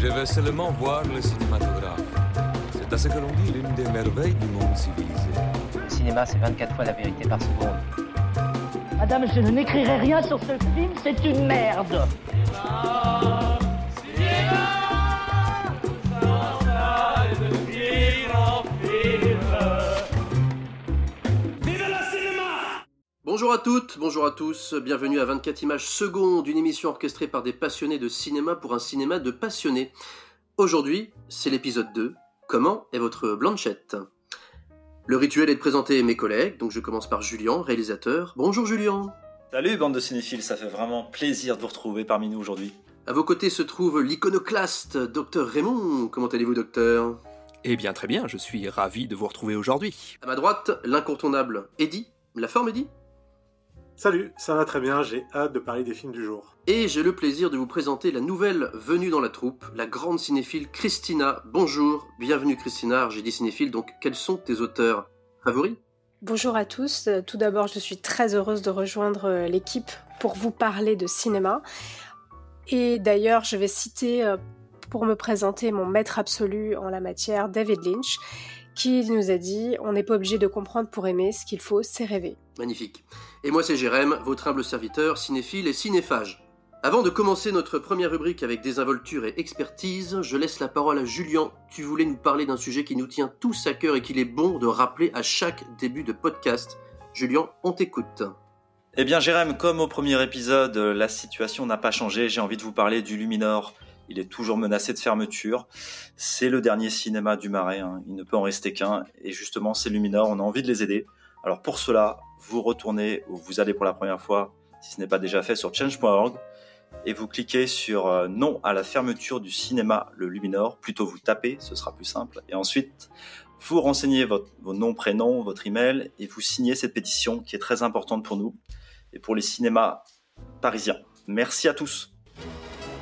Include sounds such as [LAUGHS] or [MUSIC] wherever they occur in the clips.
Je veux seulement voir le cinématographe. C'est à ce que l'on dit l'une des merveilles du monde civilisé. Le cinéma, c'est 24 fois la vérité par seconde. Madame, je n'écrirai rien sur ce film, c'est une merde. Bonjour à toutes, bonjour à tous, bienvenue à 24 images secondes, une émission orchestrée par des passionnés de cinéma pour un cinéma de passionnés. Aujourd'hui, c'est l'épisode 2. Comment est votre Blanchette? Le rituel est de présenter mes collègues, donc je commence par Julien, réalisateur. Bonjour Julien Salut bande de cinéphiles, ça fait vraiment plaisir de vous retrouver parmi nous aujourd'hui. À vos côtés se trouve l'iconoclaste, docteur Raymond. Comment allez-vous, docteur? Eh bien très bien, je suis ravi de vous retrouver aujourd'hui. À ma droite, l'incontournable Eddie. La forme, Eddie Salut, ça va très bien, j'ai hâte de parler des films du jour. Et j'ai le plaisir de vous présenter la nouvelle venue dans la troupe, la grande cinéphile Christina. Bonjour, bienvenue Christina, j'ai dit cinéphile, donc quels sont tes auteurs favoris? Bonjour à tous. Tout d'abord, je suis très heureuse de rejoindre euh, l'équipe pour vous parler de cinéma. Et d'ailleurs, je vais citer euh, pour me présenter mon maître absolu en la matière, David Lynch, qui nous a dit On n'est pas obligé de comprendre pour aimer, ce qu'il faut, c'est rêver. Magnifique. Et moi c'est Jérém, votre humble serviteur, cinéphile et cinéphage. Avant de commencer notre première rubrique avec désinvolture et expertise, je laisse la parole à Julien. Tu voulais nous parler d'un sujet qui nous tient tous à cœur et qu'il est bon de rappeler à chaque début de podcast. Julien, on t'écoute. Eh bien Jérém, comme au premier épisode, la situation n'a pas changé, j'ai envie de vous parler du Luminor. Il est toujours menacé de fermeture. C'est le dernier cinéma du Marais, hein. il ne peut en rester qu'un. Et justement, c'est Luminor, on a envie de les aider. Alors pour cela, vous retournez ou vous allez pour la première fois, si ce n'est pas déjà fait, sur change.org et vous cliquez sur euh, non à la fermeture du cinéma le Luminor. Plutôt vous tapez, ce sera plus simple. Et ensuite, vous renseignez votre, vos noms, prénoms, votre email et vous signez cette pétition qui est très importante pour nous et pour les cinémas parisiens. Merci à tous.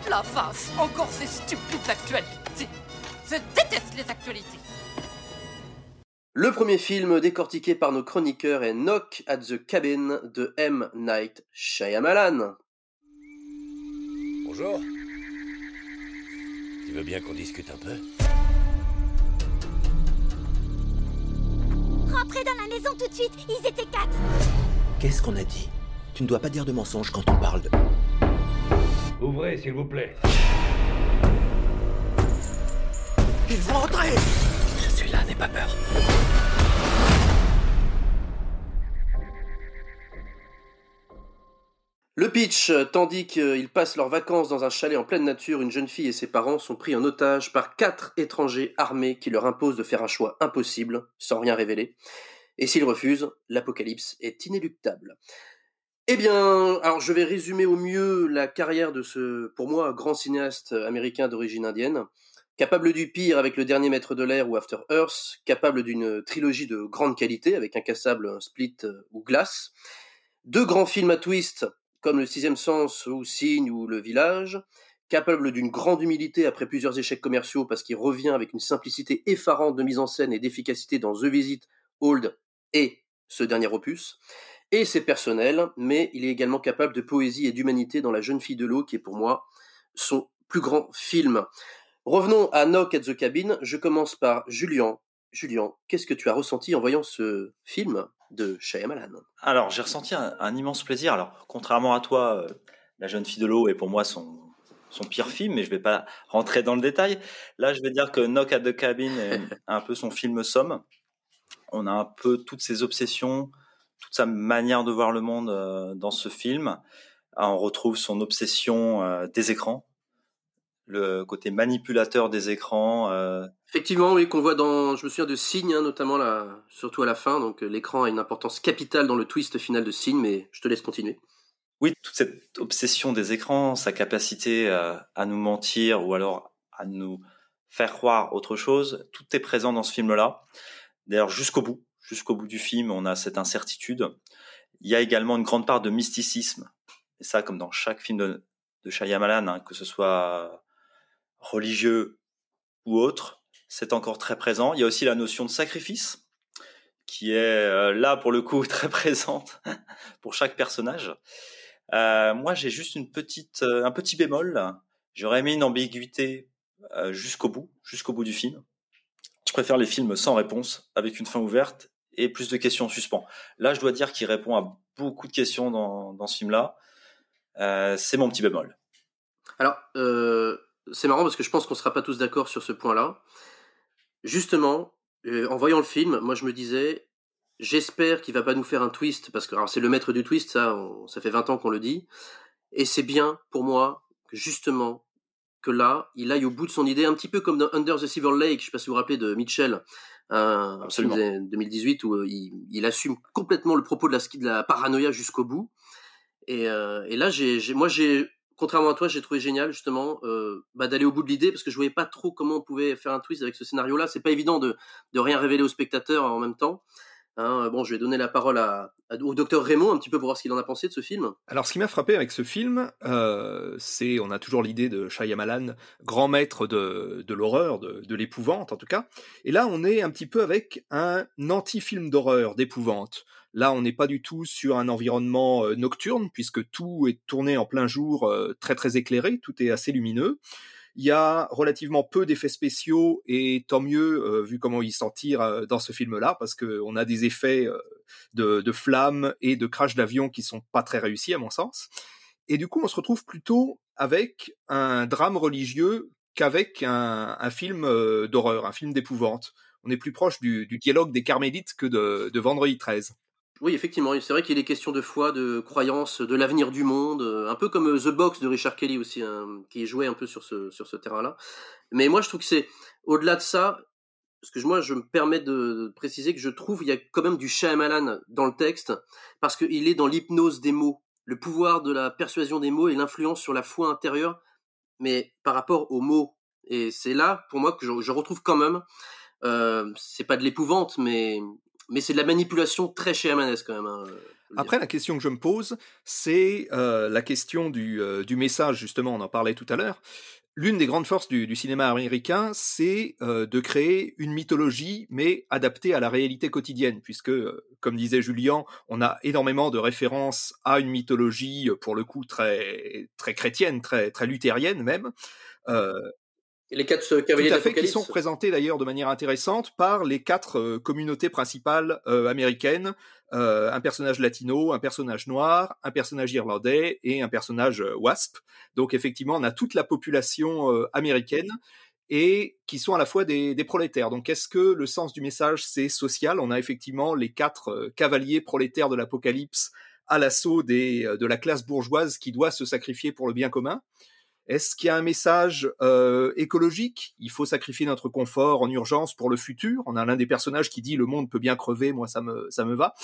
La face, encore ces stupides actualités. Je déteste les actualités. Le premier film décortiqué par nos chroniqueurs est Knock at the Cabin de M. Night Shyamalan. Bonjour. Tu veux bien qu'on discute un peu? Rentrez dans la maison tout de suite, ils étaient quatre. Qu'est-ce qu'on a dit? Tu ne dois pas dire de mensonges quand on parle de... Ouvrez, s'il vous plaît. Ils vont entrer Je suis là, n'aie pas peur. Le pitch, euh, tandis qu'ils passent leurs vacances dans un chalet en pleine nature, une jeune fille et ses parents sont pris en otage par quatre étrangers armés qui leur imposent de faire un choix impossible, sans rien révéler. Et s'ils refusent, l'apocalypse est inéluctable. Eh bien, alors je vais résumer au mieux la carrière de ce, pour moi, grand cinéaste américain d'origine indienne, capable du pire avec Le Dernier Maître de l'air ou After Earth, capable d'une trilogie de grande qualité avec Incassable, Split euh, ou Glace, deux grands films à twist comme Le Sixième Sens ou Signe ou Le Village, capable d'une grande humilité après plusieurs échecs commerciaux parce qu'il revient avec une simplicité effarante de mise en scène et d'efficacité dans The Visit, Old et ce dernier opus, et c'est personnel, mais il est également capable de poésie et d'humanité dans La jeune fille de l'eau qui est pour moi son plus grand film. Revenons à Knock at the Cabin, je commence par Julien. Julien, qu'est-ce que tu as ressenti en voyant ce film de Shyamalan? Alors, j'ai ressenti un, un immense plaisir. Alors, contrairement à toi, euh, La jeune fille de l'eau est pour moi son, son pire film, mais je vais pas rentrer dans le détail. Là, je vais dire que Knock at the Cabin est [LAUGHS] un peu son film somme. On a un peu toutes ses obsessions, toute sa manière de voir le monde euh, dans ce film. Ah, on retrouve son obsession euh, des écrans, le côté manipulateur des écrans. euh, Effectivement, oui, qu'on voit dans, je me souviens de Signe, hein, notamment là, surtout à la fin, donc euh, l'écran a une importance capitale dans le twist final de Signe, mais je te laisse continuer. Oui, toute cette obsession des écrans, sa capacité euh, à nous mentir ou alors à nous faire croire autre chose, tout est présent dans ce film-là. D'ailleurs, jusqu'au bout, jusqu'au bout du film, on a cette incertitude. Il y a également une grande part de mysticisme. Et ça, comme dans chaque film de, de Shyamalan, hein, que ce soit religieux ou autre, c'est encore très présent. Il y a aussi la notion de sacrifice, qui est euh, là pour le coup [LAUGHS] très présente pour chaque personnage. Euh, moi, j'ai juste une petite, euh, un petit bémol. J'aurais mis une ambiguïté jusqu'au bout, jusqu'au bout du film. Je préfère les films sans réponse, avec une fin ouverte et plus de questions en suspens. Là, je dois dire qu'il répond à beaucoup de questions dans, dans ce film-là. Euh, c'est mon petit bémol. Alors, euh, c'est marrant parce que je pense qu'on sera pas tous d'accord sur ce point-là. Justement, euh, en voyant le film, moi je me disais, j'espère qu'il va pas nous faire un twist, parce que c'est le maître du twist, ça, ça fait 20 ans qu'on le dit. Et c'est bien pour moi justement, que là, il aille au bout de son idée, un petit peu comme dans Under the Silver Lake, je sais pas si vous vous rappelez de Mitchell, un film Absolument. de 2018 où euh, il, il assume complètement le propos de la, de la paranoïa jusqu'au bout. Et, euh, et là, j'ai, j'ai- moi, j'ai, contrairement à toi, j'ai trouvé génial justement euh, bah, d'aller au bout de l'idée parce que je voyais pas trop comment on pouvait faire un twist avec ce scénario-là. C'est pas évident de, de rien révéler au spectateur en même temps. Hein, bon, je vais donner la parole au docteur Raymond un petit peu pour voir ce qu'il en a pensé de ce film. Alors, ce qui m'a frappé avec ce film, euh, c'est, on a toujours l'idée de Shyamalan, grand maître de, de l'horreur, de, de l'épouvante en tout cas. Et là, on est un petit peu avec un anti-film d'horreur, d'épouvante. Là, on n'est pas du tout sur un environnement euh, nocturne, puisque tout est tourné en plein jour, euh, très très éclairé, tout est assez lumineux. Il y a relativement peu d'effets spéciaux et tant mieux euh, vu comment ils s'en tirent euh, dans ce film-là parce qu'on a des effets euh, de, flammes et de crash d'avion qui sont pas très réussis à mon sens. Et du coup, on se retrouve plutôt avec un drame religieux qu'avec un, film d'horreur, un film d'épouvante. On est plus proche du, du dialogue des Carmélites que de, de Vendredi 13. Oui, effectivement, c'est vrai qu'il est question de foi, de croyance, de l'avenir du monde, euh, un peu comme euh, The Box de Richard Kelly aussi, hein, qui jouait un peu sur ce, sur ce terrain-là. Mais moi, je trouve que c'est au-delà de ça, parce que moi, je me permets de, préciser que je trouve qu'il y a quand même du Shyamalan dans le texte, parce qu'il est dans l'hypnose des mots, le pouvoir de la persuasion des mots et l'influence sur la foi intérieure, mais par rapport aux mots. Et c'est là, pour moi, que je, je retrouve quand même, euh, c'est pas de l'épouvante, mais mais c'est de la manipulation très chez quand même. hein, Après, la question que je me pose, c'est euh, la question du, euh, du message, justement, on en parlait tout à l'heure. L'une des grandes forces du, du cinéma américain, c'est euh, de créer une mythologie, mais adaptée à la réalité quotidienne, puisque, comme disait Julien, on a énormément de références à une mythologie, pour le coup, très, très chrétienne, très, très luthérienne même. Et les quatre euh, cavaliers tout à fait, qui sont représentés d'ailleurs de manière intéressante par les quatre euh, communautés principales euh, américaines, euh, un personnage latino, un personnage noir, un personnage irlandais et un personnage wasp. Donc effectivement, on a toute la population américaine et qui sont à la fois des, des prolétaires. Donc est-ce que le sens du message c'est social? On a effectivement les quatre euh, cavaliers prolétaires de l'apocalypse à l'assaut des, euh, de la classe bourgeoise qui doit se sacrifier pour le bien commun. Est-ce qu'il y a un message euh, écologique? Il faut sacrifier notre confort en urgence pour le futur. On a l'un des personnages qui dit le monde peut bien crever, moi ça me ça me va.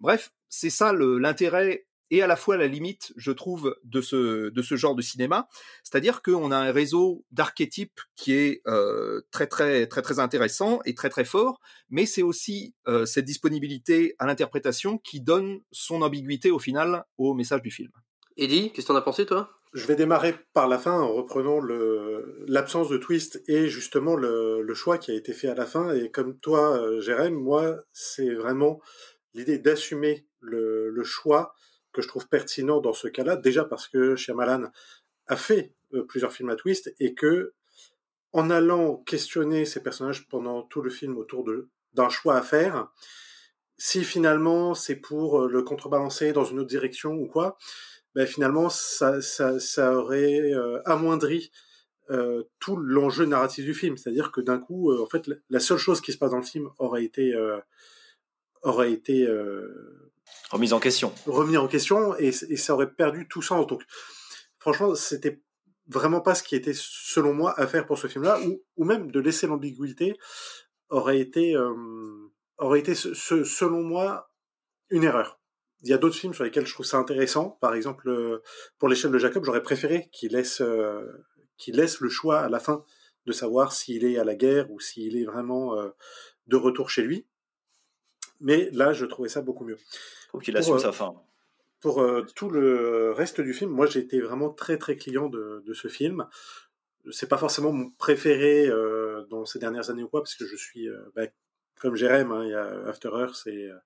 Bref, c'est ça l'intérêt et à la fois la limite, je trouve, de ce de ce genre de cinéma. C'est-à-dire qu'on a un réseau d'archétypes qui est euh, très très très très intéressant et très très fort, mais c'est aussi euh, cette disponibilité à l'interprétation qui donne son ambiguïté au final au message du film. Eddie, qu'est-ce que t'en as pensé toi? Je vais démarrer par la fin en reprenant l'absence de twist et justement le, le choix qui a été fait à la fin. Et comme toi, euh, Jérém, moi, c'est vraiment l'idée d'assumer le, le choix que je trouve pertinent dans ce cas-là. Déjà parce que Shyamalan a fait euh, plusieurs films à twist et que en allant questionner ces personnages pendant tout le film autour d'un choix à faire, si finalement c'est pour euh, le contrebalancer dans une autre direction ou quoi, ben finalement ça, ça, ça aurait euh, amoindri euh, tout l'enjeu narratif du film. C'est-à-dire que d'un coup, euh, en fait, la- seule chose qui se passe dans le film aurait été euh, aurait été euh, Remise en question. remis en question et, et ça aurait perdu tout sens. Donc, franchement, c'était vraiment pas ce qui était, selon moi, à faire pour ce film-là, ou, ou même de laisser l'ambiguïté aurait été, euh, aurait été, selon moi, une erreur. Il y a d'autres films sur lesquels je trouve ça intéressant. Par exemple, euh, pour l'échelle de Jacob, j'aurais préféré qu'il laisse, euh, qu'il laisse le choix à la fin de savoir s'il est à la guerre ou s'il est vraiment euh, de retour chez lui. Mais là, je trouvais ça beaucoup mieux. Trouve qu'il assume euh, sa fin. pour tout le reste du film, moi j'ai été vraiment très très client de, de ce film. C'est pas forcément mon préféré dans ces dernières années ou quoi, parce que je suis bah, comme Jérém, hein, il y a After Earth et, euh,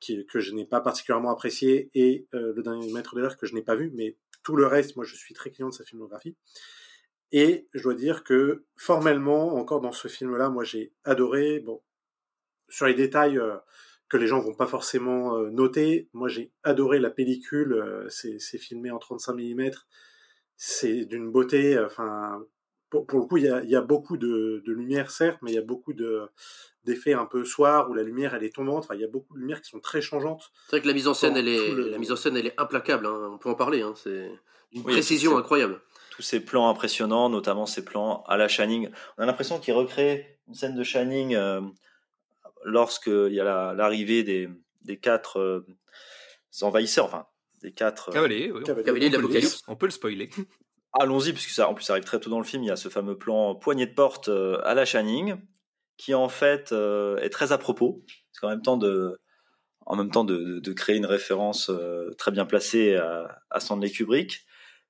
qui, que je n'ai pas particulièrement apprécié et euh, le dernier maître de l'air que je n'ai pas vu, mais tout le reste, moi je suis très client de sa filmographie. Et je dois dire que formellement, encore dans ce film-là, moi j'ai adoré. Bon, sur les détails euh, que les gens vont pas forcément euh, noter, moi j'ai adoré la pellicule. euh, c'est c'est filmé en 35 mm. C'est d'une beauté. Enfin, pour, pour le coup, il y a, il y a beaucoup de, de lumière, certes, mais il y a beaucoup de d'effets un peu soir où la lumière elle est tombante. Enfin, il y a beaucoup de lumières qui sont très changeantes. C'est vrai que la mise en scène, elle est, le- la mise en scène, elle est implacable. hein. On peut en parler. hein. C'est une Oui, précision c'est- incroyable. tous ces plans impressionnants, notamment ces plans à la Shining. On a l'impression qu'il recrée une scène de Shining euh, lorsqu'il y a la- l'arrivée des, des quatre euh, envahisseurs, enfin, des quatre... euh, Cavalier, oui, on- Cavalier Cavalier de on peut le l'Apocalypse. dire, On peut le spoiler. [LAUGHS] Allons-y, puisque ça, en plus, ça arrive très tôt dans le film. Il y a ce fameux plan poignée de porte euh, à la Shining, qui en fait euh, est très à propos. Parce qu'en même temps de, en même temps de, créer une référence euh, très bien placée à, à Stanley Kubrick,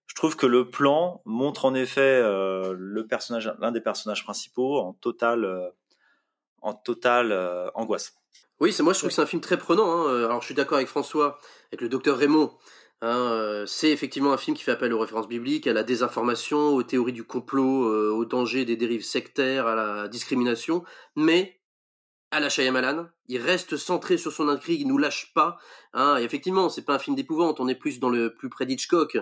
je trouve que le plan montre en effet le personnage, l'un des personnages principaux en totale, en totale angoisse. Oui, c'est moi je trouve que c'est un film très prenant. hein. Alors je suis d'accord avec François, avec le docteur Raymond. Hein, euh, c'est effectivement un film qui fait appel aux références bibliques, à la désinformation, aux théories du complot, euh, aux dangers des dérives sectaires, à la discrimination. Mais à la Shyamalan, il reste centré sur son intrigue, il nous lâche pas. Hein. Et effectivement, c'est pas un film d'épouvante, on est plus dans le plus près d'Hitchcock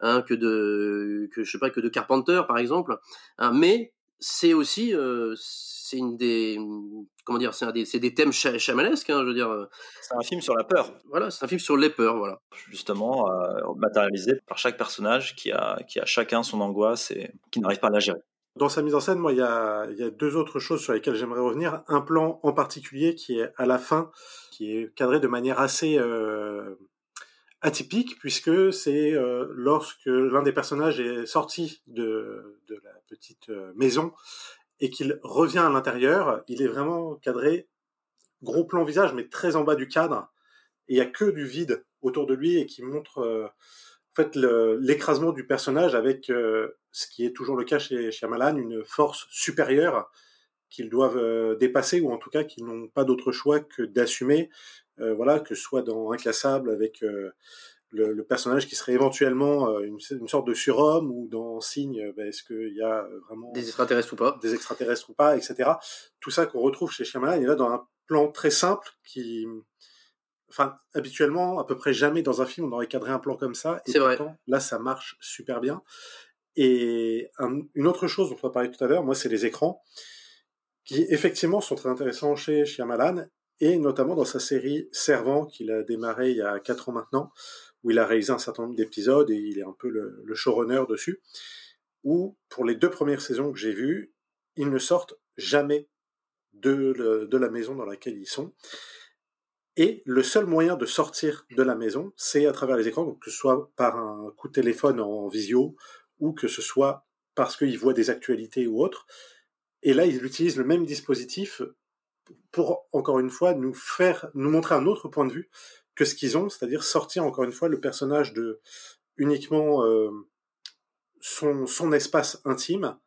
hein, que de, que je sais pas, que de Carpenter par exemple. Hein. Mais c'est aussi, euh, c'est une des, comment dire, c'est un des, c'est des thèmes cha- chamanesques. Hein, je veux dire, euh, C'est un film sur la peur, voilà, c'est un film sur les peurs, voilà. justement, euh, matérialisé par chaque personnage qui a, qui a chacun son angoisse et qui n'arrive pas à la gérer. Dans sa mise en scène, moi, il y a, il y a deux autres choses sur lesquelles j'aimerais revenir. Un plan en particulier qui est à la fin, qui est cadré de manière assez euh, atypique, puisque c'est euh, lorsque l'un des personnages est sorti de, la petite euh, maison et qu'il revient à l'intérieur, il est vraiment cadré, gros plan visage, mais très en bas du cadre, et il y a que du vide autour de lui et qui montre euh, l'écrasement du personnage avec ce qui est toujours le cas chez Shyamalan, une force supérieure qu'ils doivent dépasser ou en tout cas qu'ils n'ont pas d'autre choix que d'assumer, euh, voilà, que ce soit dans Inclassable avec euh, le, le personnage qui serait éventuellement euh, une, une sorte de surhomme ou dans Signe, euh, ben, est-ce qu'il y a euh, vraiment Des extraterrestres ou pas. des extraterrestres ou pas, etc. Tout ça qu'on retrouve chez Shyamalan, il est là dans un plan très simple qui, enfin, habituellement, à peu près jamais dans un film on aurait cadré un plan comme ça. Et C'est vrai. pourtant, là, ça marche super bien. Et un- une autre chose dont on a parlé tout à l'heure, moi, c'est les écrans, qui effectivement sont très intéressants chez Shyamalan, et notamment dans sa série Servant, qu'il a démarré il y a quatre ans maintenant, où il a réalisé un certain nombre d'épisodes, et il est un peu le, showrunner dessus, où, pour les deux premières saisons que j'ai vues, ils ne sortent jamais de, de la maison dans laquelle ils sont. Et le seul moyen de sortir de la maison, c'est à travers les écrans, que ce soit par un coup de téléphone en visio, ou que ce soit parce qu'ils voient des actualités ou autres. Et là, ils utilisent le même dispositif pour, encore une fois, nous faire, nous montrer un autre point de vue que ce qu'ils ont, c'est-à-dire sortir, encore une fois, le personnage de uniquement euh, son, son espace intime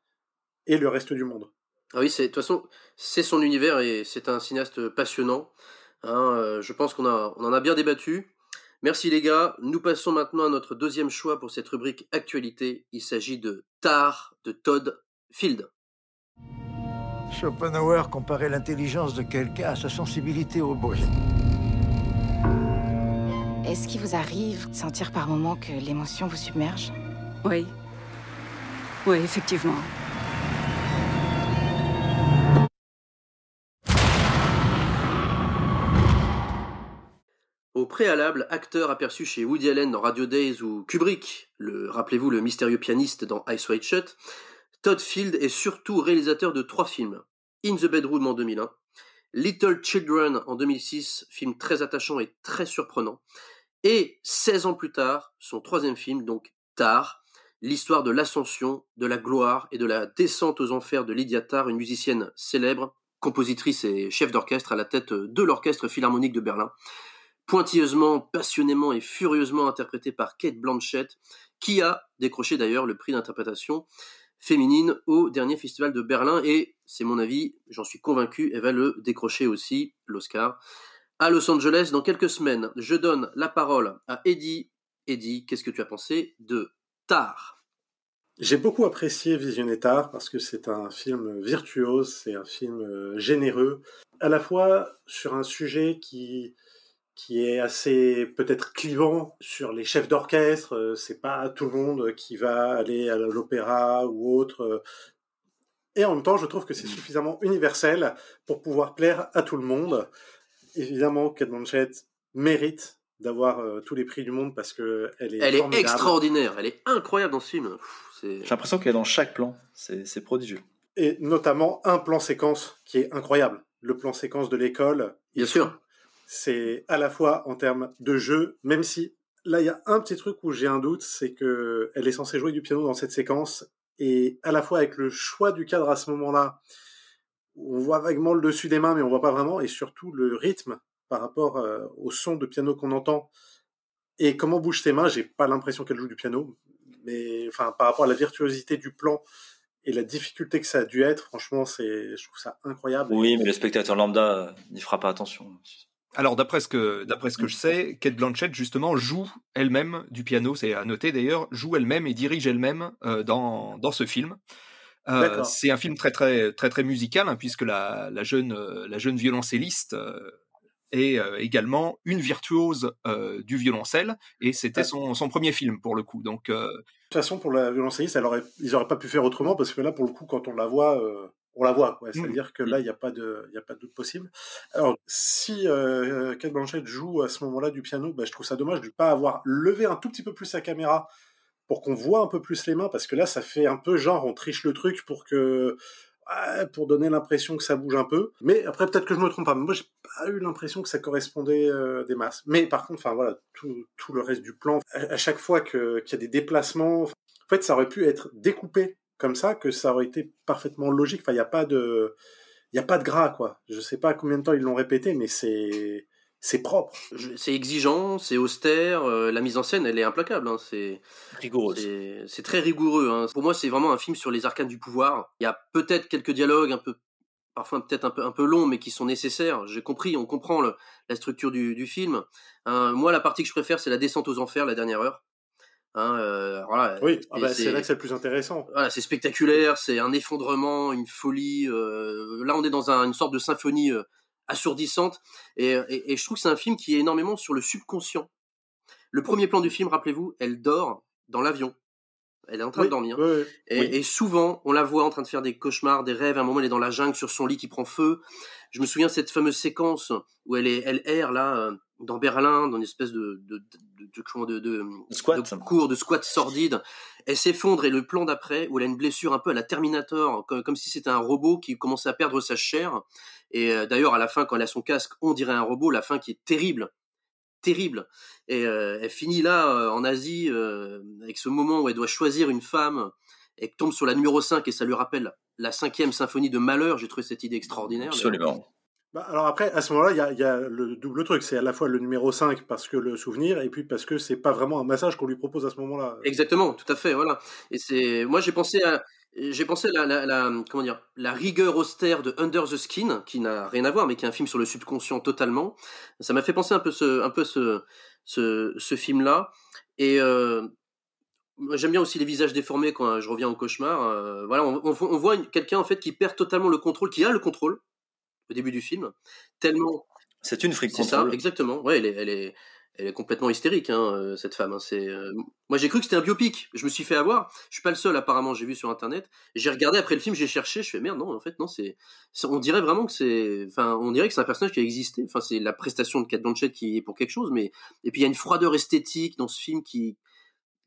et le reste du monde. Ah oui, c'est de toute façon, c'est son univers et c'est un cinéaste passionnant. Hein, euh, je pense qu'on a, on en a bien débattu. Merci les gars. Nous passons maintenant à notre deuxième choix pour cette rubrique actualité. Il s'agit de Tar de Todd Field. Schopenhauer comparait l'intelligence de quelqu'un à sa sensibilité au bruit. Est-ce qu'il vous arrive de sentir par moments que l'émotion vous submerge? Oui. Oui, effectivement. Au préalable, acteur aperçu chez Woody Allen dans Radio Days ou Kubrick, le rappelez-vous le mystérieux pianiste dans Ice White Shut, Todd Field est surtout réalisateur de trois films. In the Bedroom en 2001, Little Children en 2006, film très attachant et très surprenant, et 16 ans plus tard, son troisième film, donc Tar, l'histoire de l'ascension, de la gloire et de la descente aux enfers de Lydia Tarr, une musicienne célèbre, compositrice et chef d'orchestre à la tête de l'Orchestre Philharmonique de Berlin, pointilleusement, passionnément et furieusement interprétée par Kate Blanchett, qui a décroché d'ailleurs le prix d'interprétation féminine au dernier festival de Berlin, et c'est mon avis, j'en suis convaincu, elle va le décrocher aussi, l'Oscar, à Los Angeles dans quelques semaines. Je donne la parole à Eddie. Eddie, qu'est-ce que tu as pensé de Tar? J'ai beaucoup apprécié Visionnaire parce que c'est un film virtuose, c'est un film euh, généreux, à la fois sur un sujet qui qui est assez peut-être clivant sur les chefs d'orchestre. euh, C'est pas tout le monde qui va aller à l'opéra ou autre. euh, Et en même temps, je trouve que c'est suffisamment universel pour pouvoir plaire à tout le monde. Évidemment, Kate Blanchett mérite d'avoir euh, tous les prix du monde parce que elle est Elle est extraordinaire, elle est incroyable dans ce film. J'ai l'impression qu'elle est dans chaque plan. C'est prodigieux. et notamment un plan séquence qui est incroyable. Le plan séquence de l'école. Bien sûr. C'est à la fois en termes de jeu, même si là il y a un petit truc où j'ai un doute, c'est que elle est censée jouer du piano dans cette séquence et à la fois avec le choix du cadre à ce moment-là, on voit vaguement le dessus des mains mais on voit pas vraiment et surtout le rythme par rapport euh, au son de piano qu'on entend et comment bougent ses mains, j'ai pas l'impression qu'elle joue du piano, mais enfin par rapport à la virtuosité du plan et la difficulté que ça a dû être, franchement, c'est, je trouve ça incroyable. Oui, mais le spectateur lambda n'y fera pas attention. Alors d'après ce que d'après ce que je sais, Kate Blanchett justement joue elle-même du piano, c'est à noter d'ailleurs, joue elle-même et dirige elle-même euh, dans dans ce film. Euh, c'est un film très très très très musical hein, puisque la, la jeune la jeune violoncelliste euh, est également une virtuose du violoncelle et c'était Ah. son, son premier film pour le coup. Donc De toute façon, pour la violoncelliste, elle aurait, ils auraient pas pu faire autrement parce que là, pour le coup, quand on la voit, on la voit. quoi. C'est-à-dire que là, il n'y a pas de, il y a pas de doute possible. Alors, si euh, Kate Blanchett joue à ce moment-là du piano, bah, je trouve ça dommage de ne pas avoir levé un tout petit peu plus sa caméra pour qu'on voit un peu plus les mains parce que là, ça fait un peu genre on triche le truc pour que pour donner l'impression que ça bouge un peu. Mais après, peut-être que je me trompe pas. Mais moi, j'ai pas eu l'impression que ça correspondait euh, des masses. Mais par contre, enfin voilà, tout, tout le reste du plan, à, à chaque fois que- qu'il y a des déplacements, en fait, ça aurait pu être découpé comme ça, que ça aurait été parfaitement logique. Enfin, il n'y a pas de, il y a pas de gras, quoi. Je sais pas combien de temps ils l'ont répété, mais c'est, c'est propre. C'est exigeant, c'est austère, euh, la mise en scène, elle est implacable. hein, c'est Rigoureuse. c'est- très rigoureux. hein. Pour moi, c'est vraiment un film sur les arcanes du pouvoir. Il y a peut-être quelques dialogues un peu, parfois peut-être un peu un peu longs, mais qui sont nécessaires. J'ai compris, on comprend le- la structure du, du film. Hein, moi, la partie que je préfère, c'est la descente aux enfers, la dernière heure. Hein, euh, voilà. Oui, ah bah, c'est là que c'est le plus intéressant. voilà, c'est spectaculaire, c'est un effondrement, une folie. euh, là, on est dans un- une sorte de symphonie euh, assourdissante. Et, et- et je trouve que c'est un film qui est énormément sur le subconscient. Le premier plan du film, rappelez-vous, elle dort dans l'avion. Elle est en train Oui, de dormir. oui. Et, Oui. et souvent, on la voit en train de faire des cauchemars, des rêves. À un moment, elle est dans la jungle sur son lit qui prend feu. Je me souviens de cette fameuse séquence où elle est, elle erre là dans Berlin, dans une espèce de de de, de, comment, de, de- Squat. cours de squat sordide. Elle s'effondre et le plan d'après où elle a une blessure un peu à la Terminator, comme, comme si c'était un robot qui commençait à perdre sa chair. Et euh, d'ailleurs, à la fin, quand elle a son casque, on dirait un robot. La fin qui est terrible terrible. Et euh, elle finit là, euh, en Asie, avec ce moment où elle doit choisir une femme, et tombe sur la numéro 5, et ça lui rappelle la cinquième symphonie de Malheur. J'ai trouvé cette idée extraordinaire. Absolument. Bah, alors après, à ce moment-là, il y a, le double truc. C'est à la fois le numéro 5 parce que le souvenir, et puis parce que c'est pas vraiment un massage qu'on lui propose à ce moment-là. Exactement, tout à fait, voilà. Et c'est, moi j'ai pensé à, j'ai pensé à la, la, comment dire, la rigueur austère de Under the Skin, qui n'a rien à voir, mais qui est un film sur le subconscient totalement. Ça m'a fait penser un peu ce, un peu ce, ce, film-là. Et euh, j'aime bien aussi les visages déformés quand je reviens au cauchemar. Euh, voilà, on, on- voit quelqu'un en fait qui perd totalement le contrôle, qui a le contrôle au début du film, tellement. C'est une fric C'est ça, exactement. Ouais, elle est, elle est, elle est complètement hystérique, hein, euh, cette femme. hein. C'est, euh, Moi, j'ai cru que c'était un biopic. Je me suis fait avoir. Je suis pas le seul, apparemment. J'ai vu sur internet. J'ai regardé après le film. J'ai cherché. Je fais merde. Non, en fait, non. C'est. c'est- On dirait vraiment que c'est. Enfin, on dirait que c'est un personnage qui a existé. Enfin, c'est la prestation de Kate Blanchett qui est pour quelque chose. Mais et puis il y a une froideur esthétique dans ce film qui,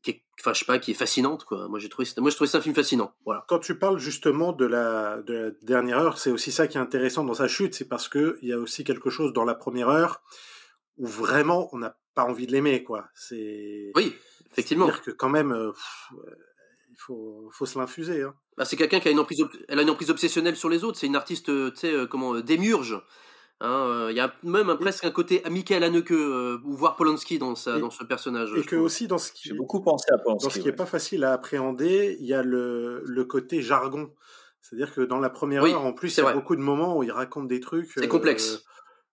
qui est, enfin, je sais pas, qui est fascinante, quoi. Moi, j'ai trouvé, moi, je trouvais ça un film fascinant. Voilà. Quand tu parles justement de la, de la dernière heure, c'est aussi ça qui est intéressant dans sa chute, c'est parce que il y a aussi quelque chose dans la première heure où vraiment on n'a pas envie de l'aimer, quoi. C'est. Oui, effectivement. C'est-à-dire que quand même, euh, pff, euh, il faut, faut se l'infuser. Hein. Bah, c'est quelqu'un qui a une emprise, elle a une emprise obsessionnelle sur les autres. C'est une artiste, euh, tu sais, euh, comment, euh, Hein, euh, Il y a même un- presque un côté Michael Haneke euh, ou voir Polanski dans, sa, Et- dans ce personnage. Et que trouve. aussi dans ce qui, J'ai beaucoup pensé à Polanski. dans ce qui ouais. est pas facile à appréhender, il y a le, le côté jargon. C'est-à-dire que dans la première Oui, heure, en plus, il y a vrai. beaucoup de moments où il raconte des trucs. C'est complexe.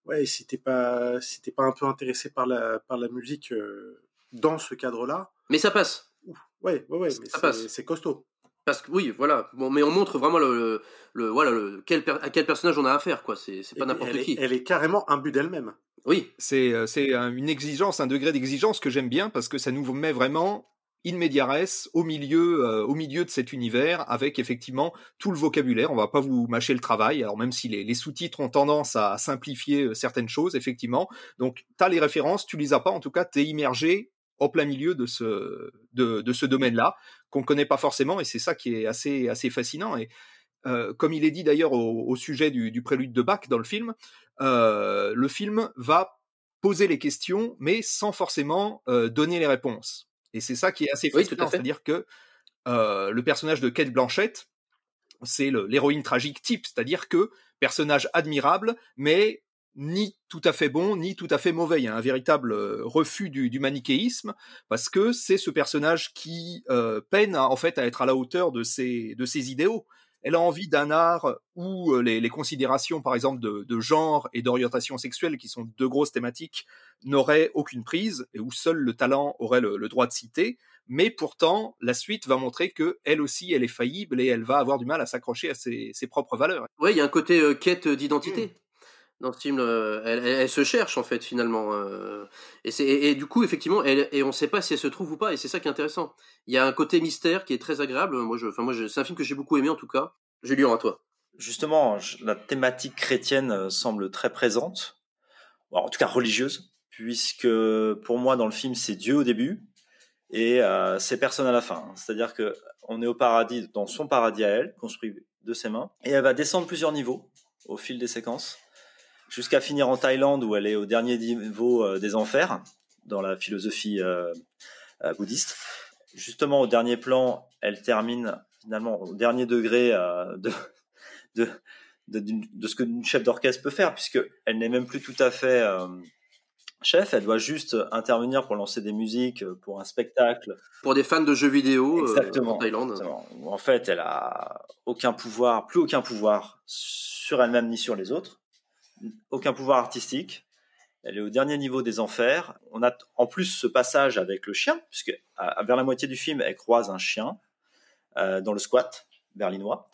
Ouais, si t'es pas, si t'es pas un peu intéressé par la, par la musique euh, dans ce cadre-là, Mais ça passe. ouais, ouais, ouais, mais Ça passe. c'est costaud. Parce que oui, voilà. Bon, mais on montre vraiment le, le, voilà le, quel per- à quel personnage on a affaire, quoi. C'est c'est pas n'importe qui. Est, elle est carrément un but d'elle-même. Oui. C'est euh, une exigence, un degré d'exigence que j'aime bien parce que ça nous met vraiment in media res au milieu, euh, au milieu de cet univers avec effectivement tout le vocabulaire. On va pas vous mâcher le travail. Alors même si les, les sous-titres ont tendance à simplifier euh, certaines choses, effectivement. Donc tu as les références, tu les as pas. En tout cas, tu es immergé en plein milieu de ce, de, de ce domaine-là qu'on connaît pas forcément et c'est ça qui est assez, assez fascinant. Et euh, comme il est dit d'ailleurs au, au sujet du, du prélude de Bach dans le film, euh, le film va poser les questions, mais sans forcément euh, donner les réponses. Et c'est ça qui est assez fascinant, c'est-à-dire que le personnage de Kate Blanchett, c'est l'héroïne tragique type, c'est-à-dire que personnage admirable, mais ni tout à fait bon, ni tout à fait mauvais. Il y a un véritable euh, refus du, du manichéisme, parce que c'est ce personnage qui euh, peine à, en fait à être à la hauteur de ses, de ses idéaux. Elle a envie d'un art où euh, les, les considérations, par exemple, de, de genre et d'orientation sexuelle, qui sont deux grosses thématiques, n'auraient aucune prise, et où seul le talent aurait le, le droit de citer. Mais pourtant, la suite va montrer que elle aussi, elle est faillible et elle va avoir du mal à s'accrocher à ses, ses propres valeurs. Ouais, il y a un côté euh, quête d'identité. Dans ce film, euh, elle, se cherche en fait finalement, euh, et, du coup effectivement, et on ne sait pas si elle se trouve ou pas, et c'est ça qui est intéressant. Il y a un côté mystère qui est très agréable. Moi, c'est un film que j'ai beaucoup aimé en tout cas. Julien, à toi. Justement, la thématique chrétienne euh, semble très présente, en tout cas religieuse, puisque pour moi dans le film c'est Dieu au début et c'est personne à la fin. C'est-à-dire que on est au paradis, dans son paradis à elle, construit de ses mains, et elle va descendre plusieurs niveaux au fil des séquences, jusqu'à finir en Thaïlande où elle est au dernier niveau euh, des enfers dans la philosophie euh, euh, bouddhiste. Justement, au dernier plan, elle termine finalement au dernier degré de, de, de, ce que une chef d'orchestre peut faire, puisque elle n'est même plus tout à fait chef, elle doit juste intervenir pour lancer des musiques, pour un spectacle. Pour des fans de jeux vidéo euh, en Thaïlande. Exactement. En fait, elle a aucun pouvoir, plus aucun pouvoir sur elle-même ni sur les autres, aucun pouvoir artistique. Elle est au dernier niveau des enfers. On a en plus ce passage avec le chien, puisque à- vers la moitié du film, elle croise un chien euh, dans le squat berlinois.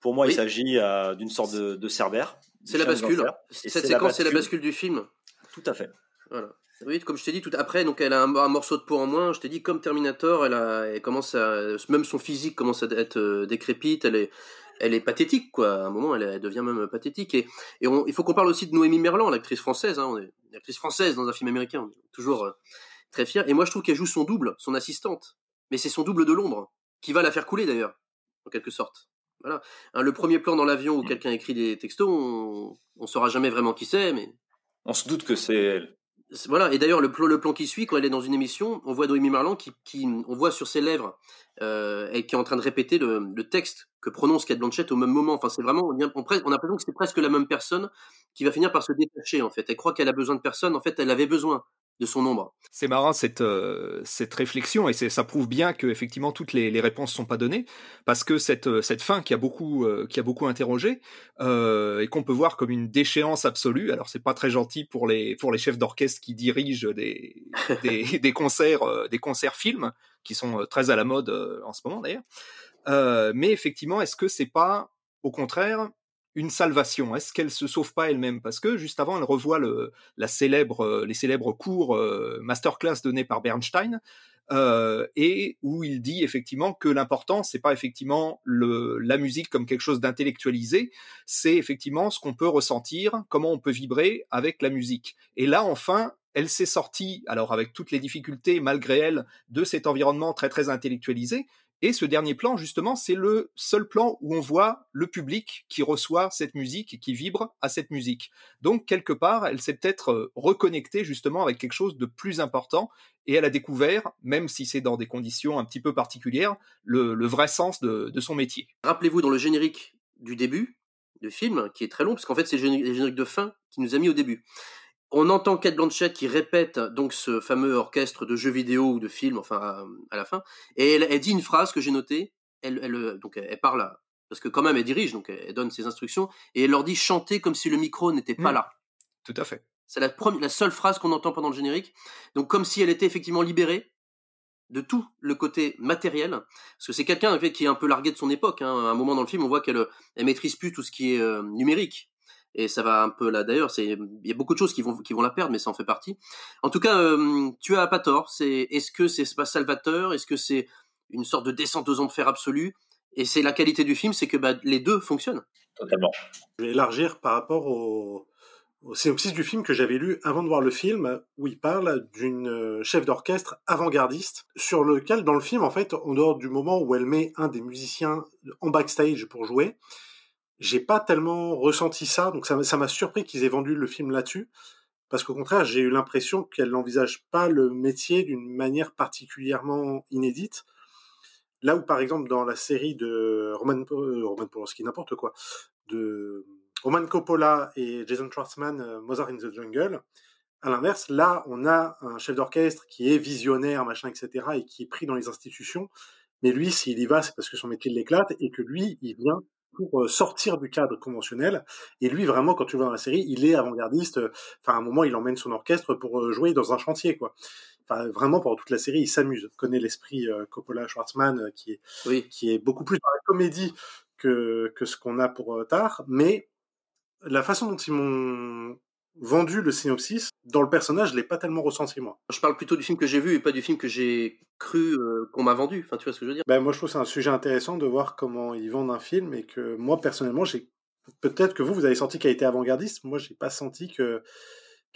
Pour moi, Oui. il s'agit euh, d'une sorte de, de cerbère. C'est la bascule. Cette séquence, c'est la bascule du film. Tout à fait. Voilà. Oui, comme je t'ai dit tout après, donc elle a un, un morceau de peau en moins. Je t'ai dit comme Terminator, elle, a, elle commence à, même son physique commence à être euh, décrépite. Elle est, elle est pathétique quoi. À un moment, elle, elle devient même pathétique. Et, et on- il faut qu'on parle aussi de Noémie Merlan, l'actrice française. Hein, on est une actrice française dans un film américain. On est toujours euh, très fier. Et moi, je trouve qu'elle joue son double, son assistante. Mais c'est son double de l'ombre qui va la faire couler d'ailleurs, en quelque sorte. Voilà. Hein, le premier plan dans l'avion où quelqu'un écrit des textos, on, on saura jamais vraiment qui c'est, mais On se doute que c'est elle. Voilà, et d'ailleurs, le, plan- qui suit, quand elle est dans une émission, on voit Noémie Marlan qui, on voit sur ses lèvres, euh, et qui est en train de répéter le, le texte que prononce Kate Blanchett au même moment. Enfin, c'est vraiment, on, on a l'impression que c'est presque la même personne qui va finir par se détacher, en fait. Elle croit qu'elle a besoin de personne, en fait, elle avait besoin de son ombre. C'est marrant cette, euh, cette réflexion et ça prouve bien que effectivement toutes les, les réponses sont pas données parce que cette, euh, cette fin qui a beaucoup, euh, qui a beaucoup interrogé euh, et qu'on peut voir comme une déchéance absolue. Alors c'est pas très gentil pour les, pour les chefs d'orchestre qui dirigent des, [LAUGHS] des, des concerts, euh, des concerts films qui sont euh, très à la mode euh, en ce moment d'ailleurs. Euh, mais effectivement, est-ce que c'est pas au contraire une salvation Est-ce qu'elle se sauve pas elle-même? Parce que juste avant, elle revoit la célèbre, euh, les célèbres cours euh, masterclass donnés par Bernstein, euh, et où il dit effectivement que l'important c'est pas effectivement la musique comme quelque chose d'intellectualisé, c'est effectivement ce qu'on peut ressentir, comment on peut vibrer avec la musique. Et là enfin, elle s'est sortie, alors avec toutes les difficultés malgré elle, de cet environnement très très intellectualisé. Et ce dernier plan, justement, c'est le seul plan où on voit le public qui reçoit cette musique qui vibre à cette musique. Donc, quelque part, elle s'est peut-être euh, reconnectée justement avec quelque chose de plus important et elle a découvert, même si c'est dans des conditions un petit peu particulières, le, vrai sens de, son métier. Rappelez-vous dans le générique du début du film, qui est très long, parce qu'en fait, c'est le générique de fin qui nous a mis au début. On entend Kate Blanchett qui répète donc ce fameux orchestre de jeux vidéo ou de films, enfin à, à la fin, et elle, elle dit une phrase que j'ai notée. Elle, elle, donc elle, parle à, parce que quand même elle dirige, donc elle, elle donne ses instructions et elle leur dit chanter comme si le micro n'était pas Mmh. là. Tout à fait. C'est la, première, la seule phrase qu'on entend pendant le générique. Donc comme si elle était effectivement libérée de tout le côté matériel, parce que c'est quelqu'un en fait, qui est un peu largué de son époque. Hein. À un moment dans le film, on voit qu'elle elle maîtrise plus tout ce qui est euh, numérique. Et ça va un peu là d'ailleurs, c'est il y a beaucoup de choses qui vont qui vont la perdre, mais ça en fait partie. En tout cas, euh, tu as pas tort. C'est est-ce que c'est pas salvateur? Est-ce que c'est une sorte de descente aux enfers absolue? Et c'est la qualité du film, c'est que bah, les deux fonctionnent. Totalement. Je vais élargir par rapport au, au synopsis du film que j'avais lu avant de voir le film, où il parle d'une euh, chef d'orchestre avant-gardiste, sur lequel, dans le film, en fait, en dehors du moment où elle met un des musiciens en backstage pour jouer, j'ai pas tellement ressenti ça, donc ça m'a surpris qu'ils aient vendu le film là-dessus, parce qu'au contraire, j'ai eu l'impression qu'elle n'envisage pas le métier d'une manière particulièrement inédite. Là où, par exemple, dans la série de Roman, euh, Roman Polanski, n'importe quoi, de Roman Coppola et Jason Schwartzman, euh, Mozart in the Jungle. À l'inverse, là, on a un chef d'orchestre qui est visionnaire, machin, etc., et qui est pris dans les institutions. Mais lui, s'il y va, c'est parce que son métier l'éclate et que lui, il vient pour euh, sortir du cadre conventionnel. Et lui, vraiment, quand tu vois dans la série, il est avant-gardiste. Enfin, à un moment, il emmène son orchestre pour euh, jouer dans un chantier, quoi. Enfin, vraiment, pendant toute la série, il s'amuse. connaît l'esprit Coppola-Schwartzman, qui est, oui. qui est beaucoup plus dans la comédie que, que ce qu'on a pour Tar. Mais la façon dont ils m'ont vendu le synopsis, dans le personnage, je l'ai pas tellement ressenti moi. Je parle plutôt du film que j'ai vu et pas du film que j'ai cru euh, qu'on m'a vendu. Enfin, tu vois ce que je veux dire ben, Moi, je trouve c'est un sujet intéressant de voir comment ils vendent un film et que moi, personnellement, j'ai peut-être que vous, vous avez senti qu'elle a été avant-gardiste. Moi, j'ai pas senti que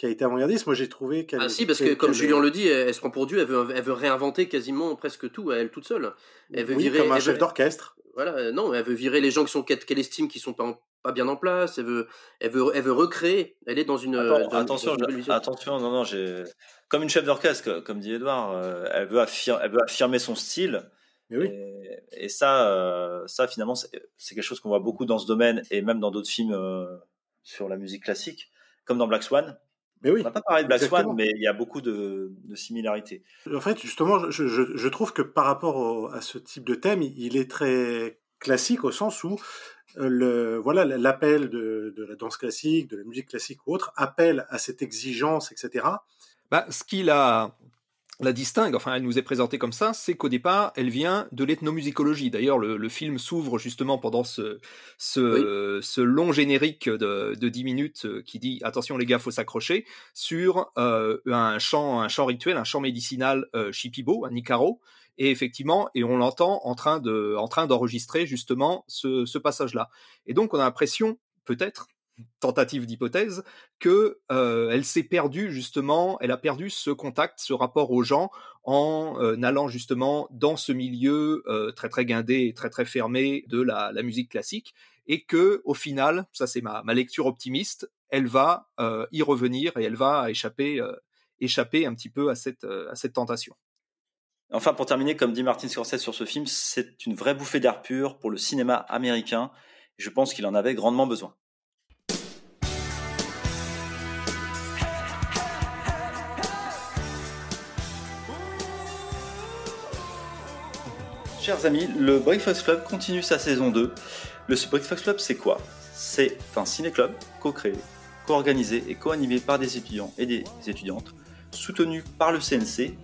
qu'elle a été avant-gardiste. Moi, j'ai trouvé qu'elle. Ah si, parce que comme Julien le dit, elle, se prend pour Dieu. Elle veut, elle veut réinventer quasiment presque tout à elle toute seule. Elle veut oui, virer. comme un elle chef veut- d'orchestre. Voilà, euh, non, elle veut virer les gens qui sont qu'elle estime qui sont pas, en- pas bien en place. Elle veut, elle veut, elle veut recréer. Elle est dans une. Attends, dans- dans attention, une je- vision. attention, non, non, j'ai comme une chef d'orchestre, co- comme dit Edouard, euh, elle veut affir- elle veut affirmer son style. Et, et ça, euh, ça finalement, c'est c'est quelque chose qu'on voit beaucoup dans ce domaine et même dans d'autres films euh, sur la musique classique, comme dans Black Swan. Mais oui, On n'a pas parlé de Black. Swan, mais il y a beaucoup de, de similarités. En fait, justement, je, je- je trouve que par rapport au- à ce type de thème, il est très classique au sens où euh, le voilà l'appel de, de la danse classique, de la musique classique ou autre, appelle à cette exigence, etc. Bah, ce qui la, la distingue, enfin elle nous est présentée comme ça, c'est qu'au départ, elle vient de l'ethnomusicologie. D'ailleurs, le, le film s'ouvre justement pendant ce, ce, ce long générique de, de 10 minutes euh, qui dit attention les gars, faut s'accrocher sur euh, un chant, un chant rituel, un chant médicinal euh, shipibo, un ikaro. Et effectivement, et on l'entend en train de, en train d'enregistrer justement ce, ce passage-là. Et donc on a l'impression, peut-être, tentative d'hypothèse, que euh, elle s'est perdue justement, elle a perdu ce contact, ce rapport aux gens en euh, allant justement dans ce milieu euh, très très guindé et très très fermé de la, la musique classique, et que au final, ça c'est ma, lecture optimiste, elle va y revenir et elle va échapper échapper un petit peu à cette à cette tentation. Enfin, pour terminer, comme dit Martin Scorsese sur ce film, c'est une vraie bouffée d'air pur pour le cinéma américain. Je pense qu'il en avait grandement besoin. Chers amis, le Breakfast Club continue sa saison 2. Le Breakfast Club, c'est quoi? C'est un ciné-club co-créé, co-organisé et co-animé par des étudiants et des étudiantes, soutenu par le CNC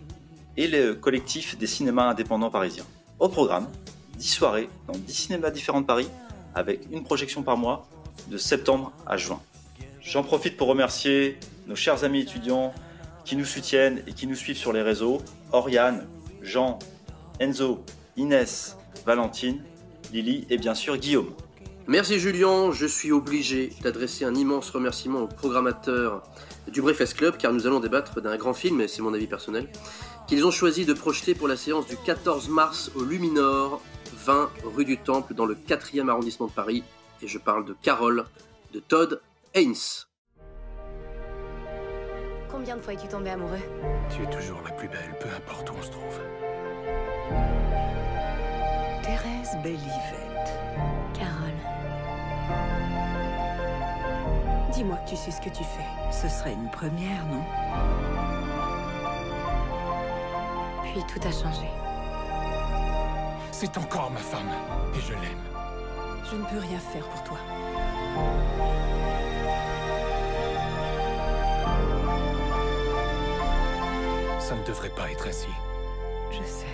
et le collectif des cinémas indépendants parisiens. Au programme, 10 soirées dans 10 cinémas différents de Paris, avec une projection par mois, de septembre à juin. J'en profite pour remercier nos chers amis étudiants qui nous soutiennent et qui nous suivent sur les réseaux, Oriane, Jean, Enzo, Inès, Valentine, Lily et bien sûr Guillaume. Merci Julien, je suis obligé d'adresser un immense remerciement au programmateur du Breakfast Club car nous allons débattre d'un grand film, et c'est mon avis personnel, qu'ils ont choisi de projeter pour la séance du 14 mars au Luminor, 20 rue du Temple dans le 4e arrondissement de Paris, et je parle de Carole, de Todd Haynes. Combien de fois es-tu tombé amoureux? Tu es toujours la plus belle, peu importe où on se trouve. Thérèse Bellivette. Carole. Dis-moi que tu sais ce que tu fais? Ce serait une première, non? Puis tout a changé. C'est encore ma femme, et je l'aime. Je ne peux rien faire pour toi. Ça ne devrait pas être ainsi. Je sais.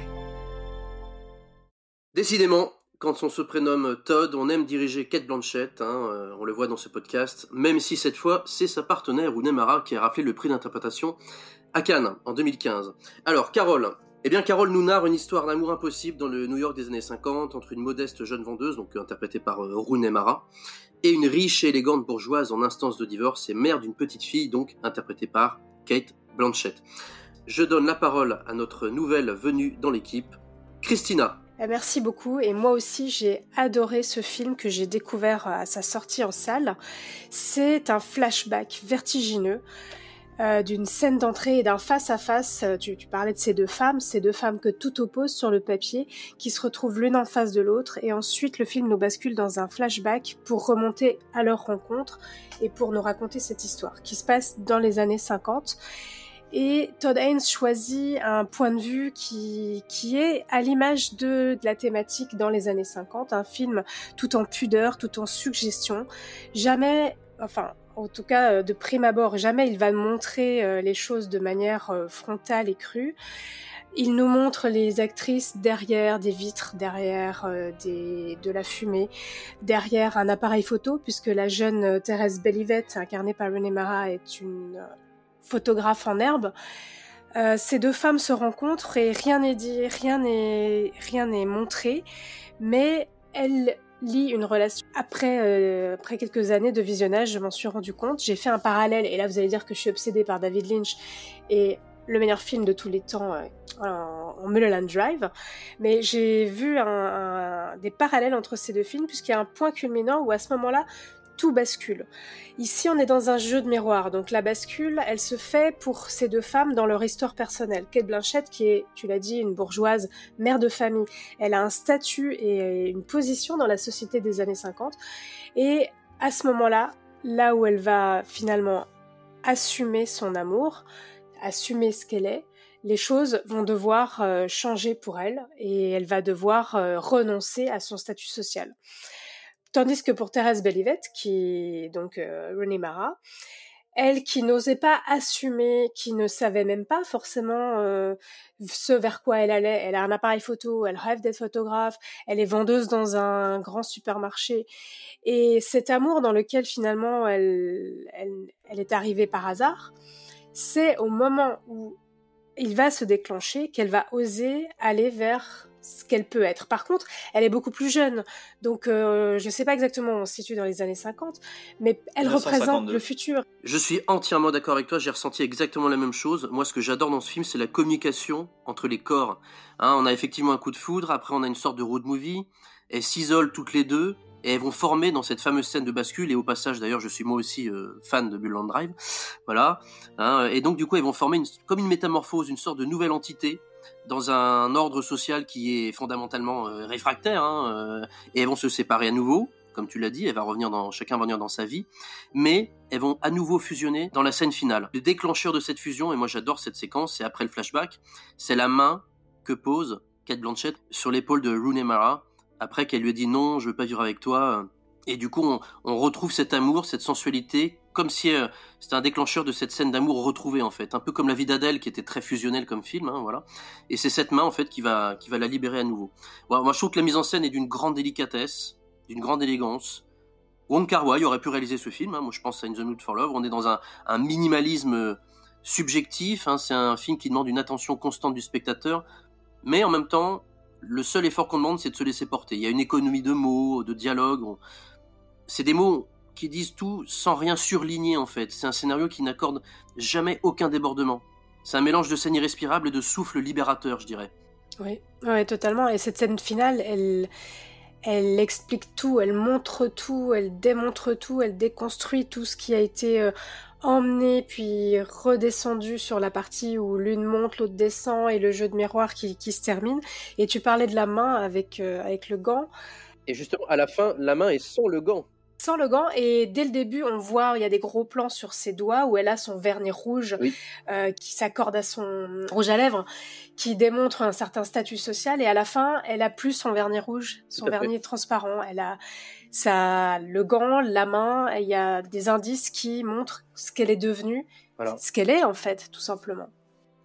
Décidément, quand on se prénomme Todd, on aime diriger Kate Blanchett, hein, euh, on le voit dans ce podcast, même si cette fois, c'est sa partenaire Rooney Mara qui a raflé le prix d'interprétation à Cannes en 2015. Alors, Carole. Eh bien, Carole nous narre une histoire d'amour impossible dans le New York des années 50 entre une modeste jeune vendeuse, donc interprétée par euh, Rooney Mara, et une riche et élégante bourgeoise en instance de divorce et mère d'une petite fille, donc interprétée par Kate Blanchett. Je donne la parole à notre nouvelle venue dans l'équipe, Christina. Eh, Merci beaucoup et moi aussi j'ai adoré ce film que j'ai découvert à sa sortie en salle. C'est un flashback vertigineux euh, d'une scène d'entrée et d'un face-à-face. Euh, tu parlais de ces deux femmes, ces deux femmes que tout oppose sur le papier, qui se retrouvent l'une en face de l'autre et ensuite le film nous bascule dans un flashback pour remonter à leur rencontre et pour nous raconter cette histoire qui se passe dans les années 50. Et Todd Haynes choisit un point de vue qui, qui est à l'image de, de la thématique dans les années 50, un film tout en pudeur, tout en suggestion. Jamais, enfin, en tout cas euh, de prime abord, jamais il va montrer euh, les choses de manière euh, frontale et crue. Il nous montre les actrices derrière des vitres, derrière des, de la fumée, derrière un appareil photo, puisque la jeune Thérèse Bellivet, incarnée par Renée Mara, est une photographe en herbe. Euh, ces deux femmes se rencontrent et rien n'est dit, rien n'est rien n'est montré, mais elles lient une relation. Après euh, après quelques années de visionnage, je m'en suis rendu compte. J'ai fait un parallèle et là vous allez dire que je suis obsédée par David Lynch et le meilleur film de tous les temps euh, en, en Mulholland Drive, mais j'ai vu des parallèles entre ces deux films puisqu'il y a un point culminant où à ce moment-là tout bascule. Ici, on est dans un jeu de miroir, donc la bascule, elle se fait pour ces deux femmes dans leur histoire personnelle. Kate Blanchett, qui est, tu l'as dit, une bourgeoise, mère de famille, elle a un statut et une position dans la société des années 50, et à ce moment-là, là où elle va finalement assumer son amour, assumer ce qu'elle est, les choses vont devoir euh, changer pour elle et elle va devoir euh, renoncer à son statut social. Tandis que pour Thérèse Bellivet, qui donc euh, Renée Mara, elle qui n'osait pas assumer, qui ne savait même pas forcément euh, ce vers quoi elle allait. Elle a un appareil photo, elle rêve d'être photographe, elle est vendeuse dans un grand supermarché. Et cet amour dans lequel finalement elle, elle est arrivée par hasard, c'est au moment où il va se déclencher qu'elle va oser aller vers ce qu'elle peut être. Par contre, elle est beaucoup plus jeune, donc euh, je ne sais pas exactement où on se situe dans les années 50, mais elle représente 1952. le futur. Je suis entièrement d'accord avec toi, j'ai ressenti exactement la même chose. Moi, ce que j'adore dans ce film, c'est la communication entre les corps. Hein, on a effectivement un coup de foudre, après on a une sorte de road movie, elles s'isolent toutes les deux, et elles vont former dans cette fameuse scène de bascule, et au passage d'ailleurs, je suis moi aussi euh, fan de Mulholland Drive, voilà. Hein, et donc du coup, elles vont former une- comme une métamorphose, une sorte de nouvelle entité, dans un ordre social qui est fondamentalement euh, réfractaire, hein, euh, et elles vont se séparer à nouveau, comme tu l'as dit, elle va revenir dans, chacun va revenir dans sa vie, mais elles vont à nouveau fusionner dans la scène finale. Le déclencheur de cette fusion, et moi j'adore cette séquence, c'est après le flashback, c'est la main que pose Kate Blanchett sur l'épaule de Rooney Mara, après qu'elle lui ait dit non, je veux pas vivre avec toi. Et du coup, on, on retrouve cet amour, cette sensualité, comme si euh, c'était un déclencheur de cette scène d'amour retrouvée en fait, un peu comme la vie d'Adèle qui était très fusionnelle comme film, hein, voilà. Et c'est cette main en fait qui va qui va la libérer à nouveau. Moi je trouve que la mise en scène est d'une grande délicatesse, d'une grande élégance. Wong Kar aurait pu réaliser ce film. hein. Moi, je pense à In the Mood for Love. On est dans un, un minimalisme euh, subjectif. hein. C'est un film qui demande une attention constante du spectateur, mais en même temps, le seul effort qu'on demande, c'est de se laisser porter. Il y a une économie de mots, de dialogue. On- C'est des mots qui disent tout sans rien surligner en fait. C'est un scénario qui n'accorde jamais aucun débordement. C'est un mélange de scène irrespirable et de souffle libérateur, je dirais. Oui, ouais, totalement. Et cette scène finale, elle, elle explique tout, elle montre tout, elle démontre tout, elle déconstruit tout ce qui a été euh, emmené puis redescendu sur la partie où l'une monte, l'autre descend et le jeu de miroir qui, qui se termine. Et tu parlais de la main avec, euh, avec le gant. Et justement, à la fin, la main est sans le gant. Sans le gant, et dès le début, on voit, il y a des gros plans sur ses doigts où elle a son vernis rouge euh, qui s'accorde à son rouge à lèvres, qui démontre un certain statut social, et à la fin, elle a plus son vernis rouge, son vernis transparent. Elle a ça, le gant, la main, il y a des indices qui montrent ce qu'elle est devenue, Voilà. ce qu'elle est en fait, tout simplement.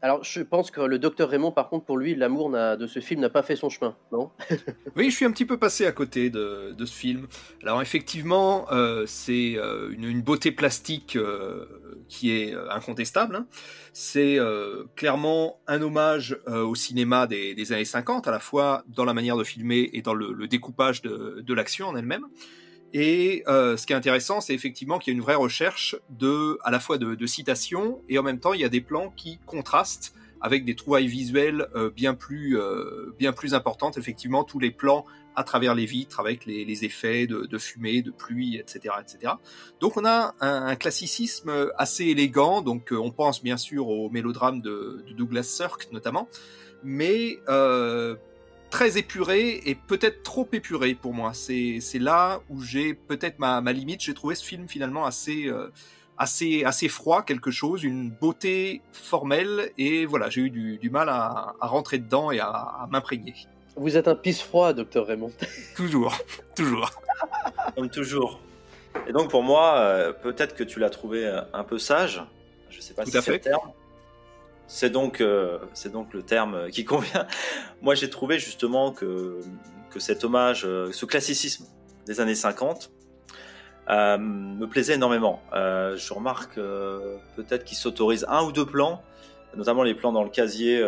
Alors, je pense que le docteur Raymond, par contre, pour lui, l'amour de ce film n'a pas fait son chemin, non? [LAUGHS] Oui, je suis un petit peu passé à côté de, ce film. Alors, effectivement, euh, c'est euh, une, beauté plastique euh, qui est incontestable. Hein. C'est clairement un hommage au cinéma des, années 50, à la fois dans la manière de filmer et dans le, découpage de l'action en elle-même. Et euh, ce qui est intéressant, c'est effectivement qu'il y a une vraie recherche de, à la fois de, citations et en même temps, il y a des plans qui contrastent avec des trouvailles visuelles euh, bien plus euh, bien plus importantes. Effectivement, tous les plans à travers les vitres avec les, effets de, fumée, de pluie, etc., etc. Donc, on a un, classicisme assez élégant. Donc, on pense bien sûr au mélodrame de, Douglas Sirk notamment, mais très épuré et peut-être trop épuré pour moi. C'est là où j'ai peut-être ma, ma, limite. J'ai trouvé ce film finalement assez, euh, assez, assez froid, quelque chose, une beauté formelle, et voilà, j'ai eu du, du, mal à, à, rentrer dedans et à, m'imprégner. Vous êtes un pisse froid, docteur Raymond. [LAUGHS] toujours, toujours. Comme toujours. Et donc pour moi, euh, peut-être que tu l'as trouvé euh, un peu sage. Je sais pas si c'est le terme. C'est donc, euh, c'est donc le terme qui [LAUGHS] convient. Moi, j'ai trouvé justement que, que cet hommage, euh, ce classicisme des années 50, euh, me plaisait énormément. je remarque peut-être qu'il s'autorise un ou deux plans, notamment les plans dans le casier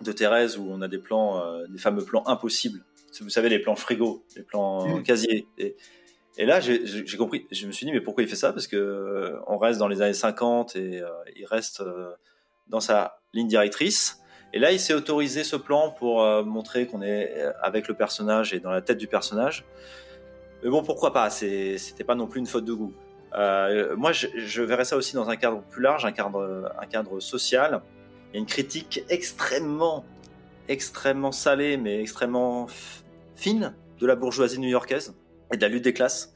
de Thérèse où on a des plans, des fameux plans impossibles. Vous savez, les plans frigo, les plans mmh. casier. Et, et là, j'ai compris. Je me suis dit, mais pourquoi il fait ça? Parce que on reste dans les années 50 et il reste dans sa ligne directrice. Et là, il s'est autorisé ce plan pour euh, montrer qu'on est euh, avec le personnage et dans la tête du personnage. Mais bon, pourquoi pas? C'était pas non plus une faute de goût. Euh, moi, je, verrais ça aussi dans un cadre plus large, un cadre, un cadre social. Il y a une critique extrêmement, extrêmement salée, mais extrêmement fine de la bourgeoisie new-yorkaise et de la lutte des classes.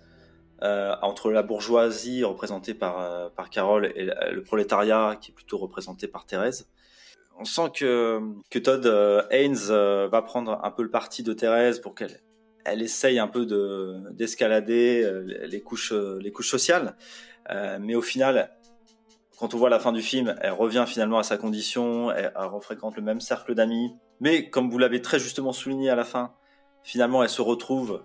Euh, entre la bourgeoisie représentée par, euh, par Carole et le prolétariat qui est plutôt représenté par Thérèse. On sent que, que Todd euh, Haynes va prendre un peu le parti de Thérèse pour qu'elle elle essaye un peu de, d'escalader les, couches, les couches sociales. mais au final, quand on voit la fin du film, elle revient finalement à sa condition, elle, elle refréquente le même cercle d'amis. Mais comme vous l'avez très justement souligné à la fin, finalement elle se retrouve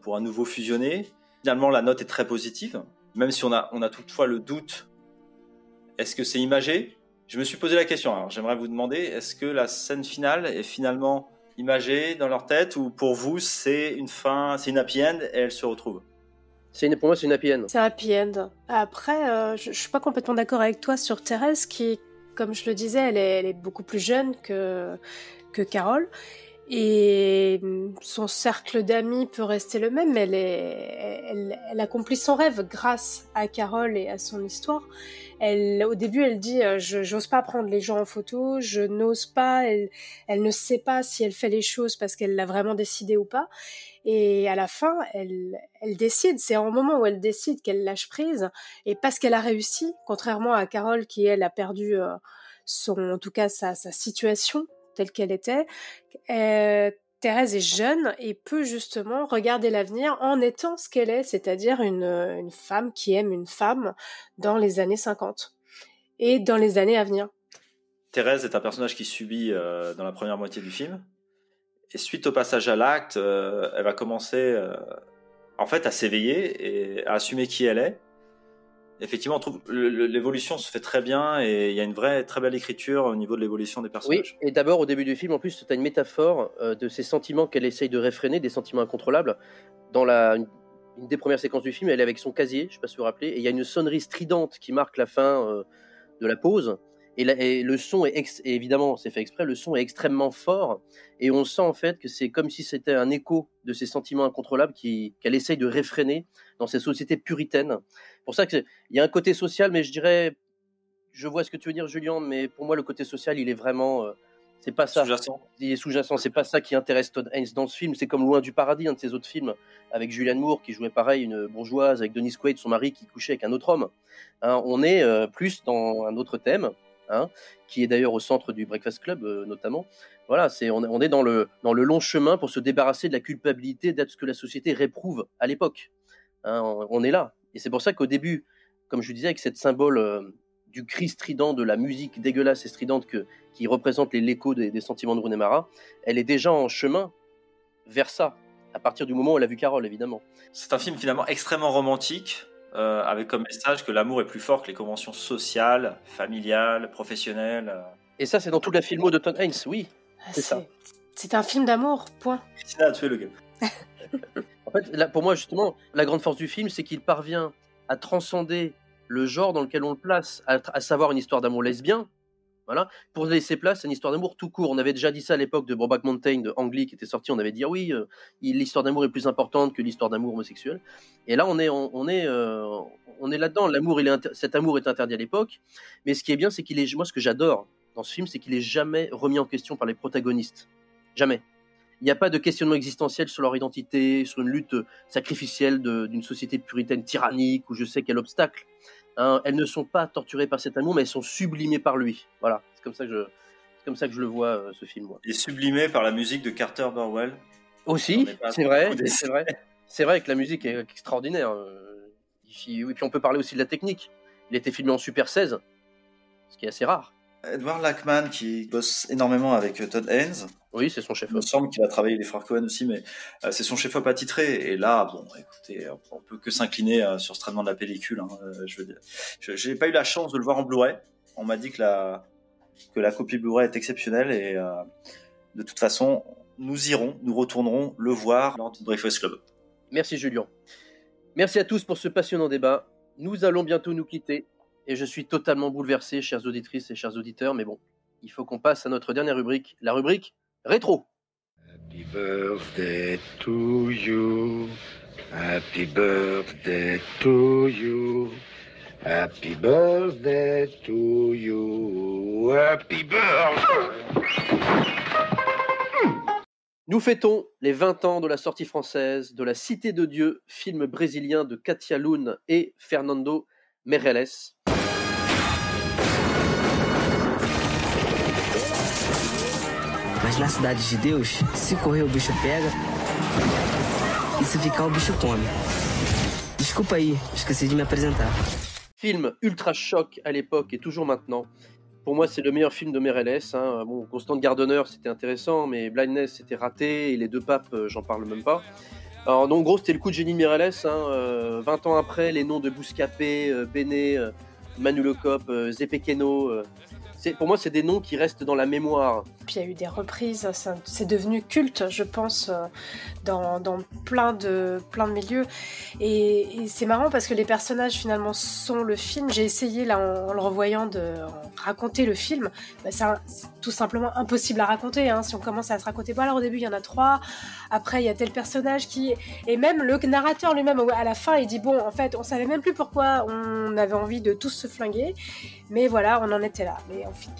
pour un nouveau fusionné. Finalement, la note est très positive, même si on a, on a toutefois le doute. Est-ce que c'est imagé? Je me suis posé la question. Alors, j'aimerais vous demander, est-ce que la scène finale est finalement imagée dans leur tête ou pour vous, c'est une fin, c'est une happy end et elle se retrouve? C'est une, pour moi, c'est une happy end. C'est un happy end. Après, euh, je, je, suis pas complètement d'accord avec toi sur Thérèse, qui, comme je le disais, elle est, elle est beaucoup plus jeune que, que Carole. Et mm, son cercle d'amis peut rester le même, elle, est, elle, elle, accomplit son rêve grâce à Carole et à son histoire. Elle, au début, elle dit euh, je j'ose pas prendre les gens en photo, je n'ose pas. Elle, elle ne sait pas si elle fait les choses parce qu'elle l'a vraiment décidé ou pas. Et à la fin, elle, elle décide. C'est un moment où elle décide qu'elle lâche prise et parce qu'elle a réussi, contrairement à Carole qui elle a perdu euh, son, en tout cas sa, sa situation telle qu'elle était. Euh, Thérèse est jeune et peut justement regarder l'avenir en étant ce qu'elle est, c'est-à-dire une, femme qui aime une femme dans les années 50 et dans les années à venir. Thérèse est un personnage qui subit euh, dans la première moitié du film. Et suite au passage à l'acte, euh, elle va commencer en fait à s'éveiller et à assumer qui elle est effectivement, on trouve l'évolution se fait très bien et il y a une vraie très belle écriture au niveau de l'évolution des personnages. Oui, et d'abord au début du film, en plus, tu as une métaphore euh, de ces sentiments qu'elle essaye de réfréner, des sentiments incontrôlables. Dans la, une, des premières séquences du film, elle est avec son casier, je ne sais pas si vous vous rappelez, et il y a une sonnerie stridente qui marque la fin euh, de la pause. Et, le son est évidemment, c'est fait exprès, le son est extrêmement fort et on sent en fait que c'est comme si c'était un écho de ces sentiments incontrôlables qu'elle essaye de réfréner dans ces sociétés puritaines. Pour ça qu'il y a un côté social, mais je dirais, je vois ce que tu veux dire, Julien, mais pour moi le côté social, il est vraiment, euh, c'est pas ça. Il est sous-jacent. C'est pas ça qui intéresse Todd Haynes dans ce film. C'est comme Loin du paradis, un de ses autres films, avec Julianne Moore qui jouait pareil une bourgeoise, avec Denise Quaid, son mari qui couchait avec un autre homme. Hein, on est euh, plus dans un autre thème. Hein, qui est d'ailleurs au centre du Breakfast Club euh, notamment. Voilà, c'est on, est dans le dans le long chemin pour se débarrasser de la culpabilité d'être ce que la société réprouve à l'époque. Hein, on, est là, et c'est pour ça qu'au début, comme je disais, avec cette symbole euh, du cri strident, de la musique dégueulasse et stridente que, qui représente l'écho des, des, sentiments de René Mara, elle est déjà en chemin vers ça, à partir du moment où elle a vu Carole, évidemment. C'est un film finalement extrêmement romantique, euh, avec comme message que l'amour est plus fort que les conventions sociales, familiales, professionnelles. euh. Et ça, c'est dans toute la filmo de Tom Hanks, oui, c'est ça. C'est un film d'amour, point. Christina a tué le gars. [LAUGHS] En fait, là, pour moi, justement, la grande force du film, c'est qu'il parvient à transcender le genre dans lequel on le place, à, à savoir une histoire d'amour lesbien, voilà, pour laisser place à une histoire d'amour tout court. On avait déjà dit ça à l'époque de Broback Mountain de Ang Lee qui était sorti. On avait dit ah oui, euh, l'histoire d'amour est plus importante que l'histoire d'amour homosexuel. Et là, on est, on, est, euh, on est là-dedans. L'amour, il est cet amour est interdit à l'époque. Mais ce qui est bien, c'est qu'il est, moi, ce que j'adore dans ce film, c'est qu'il est jamais remis en question par les protagonistes. Jamais. Il n'y a pas de questionnement existentiel sur leur identité, sur une lutte sacrificielle d'une société puritaine tyrannique ou je sais quel obstacle. Hein, elles ne sont pas torturées par cet amour, mais elles sont sublimées par lui. Voilà, c'est comme ça que je, c'est comme ça que je le vois euh, ce film. Moi. Il est sublimé par la musique de Carter Burwell. Aussi, c'est vrai, c'est vrai, [LAUGHS] c'est vrai que la musique est extraordinaire. euh, Et puis on peut parler aussi de la technique. Il a été filmé en Super 16, ce qui est assez rare. Edward Lackman qui bosse énormément avec euh, Todd Haynes. Oui, c'est son chef. Il me semble qu'il a travaillé les frères Cohen aussi, mais euh, c'est son chef-op attitré. Et là, bon, écoutez, on peut que s'incliner euh, sur ce traitement de la pellicule. hein, je veux dire, j'ai pas eu la chance de le voir en Blu-ray. On m'a dit que la que la copie Blu-ray est exceptionnelle et euh, de toute façon, nous irons, nous retournerons le voir lors du Breakfast Club. Merci Julien. Merci à tous pour ce passionnant débat. Nous allons bientôt nous quitter et je suis totalement bouleversé, chères auditrices et chers auditeurs, mais bon, il faut qu'on passe à notre dernière rubrique, la rubrique rétro. Happy birthday to you. Happy birthday to you. Happy birthday to you. Happy birthday. Nous fêtons les 20 ans de la sortie française de La Cité de Dieu, film brésilien de Katia Lune et Fernando Meirelles. Mas na cidade de Deus, se correr o bicho pega. E se ficar o bicho. Desculpa aí, esqueci de me apresentar. Film ultra choc à l'époque et toujours maintenant. Pour moi, c'est le meilleur film de Meirelles. Hein. Bon, Constant Gardener, c'était intéressant, mais Blindness, c'était raté. Et les deux papes, euh, j'en parle même pas. Donc, en gros, c'était le coup de génie de Meirelles. Hein. Euh, 20 ans après, les noms de Bouscapé, euh, Béné, euh, Manu euh. Pour moi, c'est des noms qui restent dans la mémoire. Puis il y a eu des reprises, ça- c'est devenu culte, je pense, euh, dans, plein, de, milieux. Et, c'est marrant parce que les personnages finalement sont le film. J'ai essayé là en, le revoyant de raconter le film. Bah, c'est tout simplement impossible à raconter. hein. Si on commence à se raconter, bon alors au début il y en a trois, après il y a tel personnage qui... Et même le narrateur lui-même à la fin il dit bon en fait on savait même plus pourquoi on avait envie de tous se flinguer. Mais voilà, on en était là.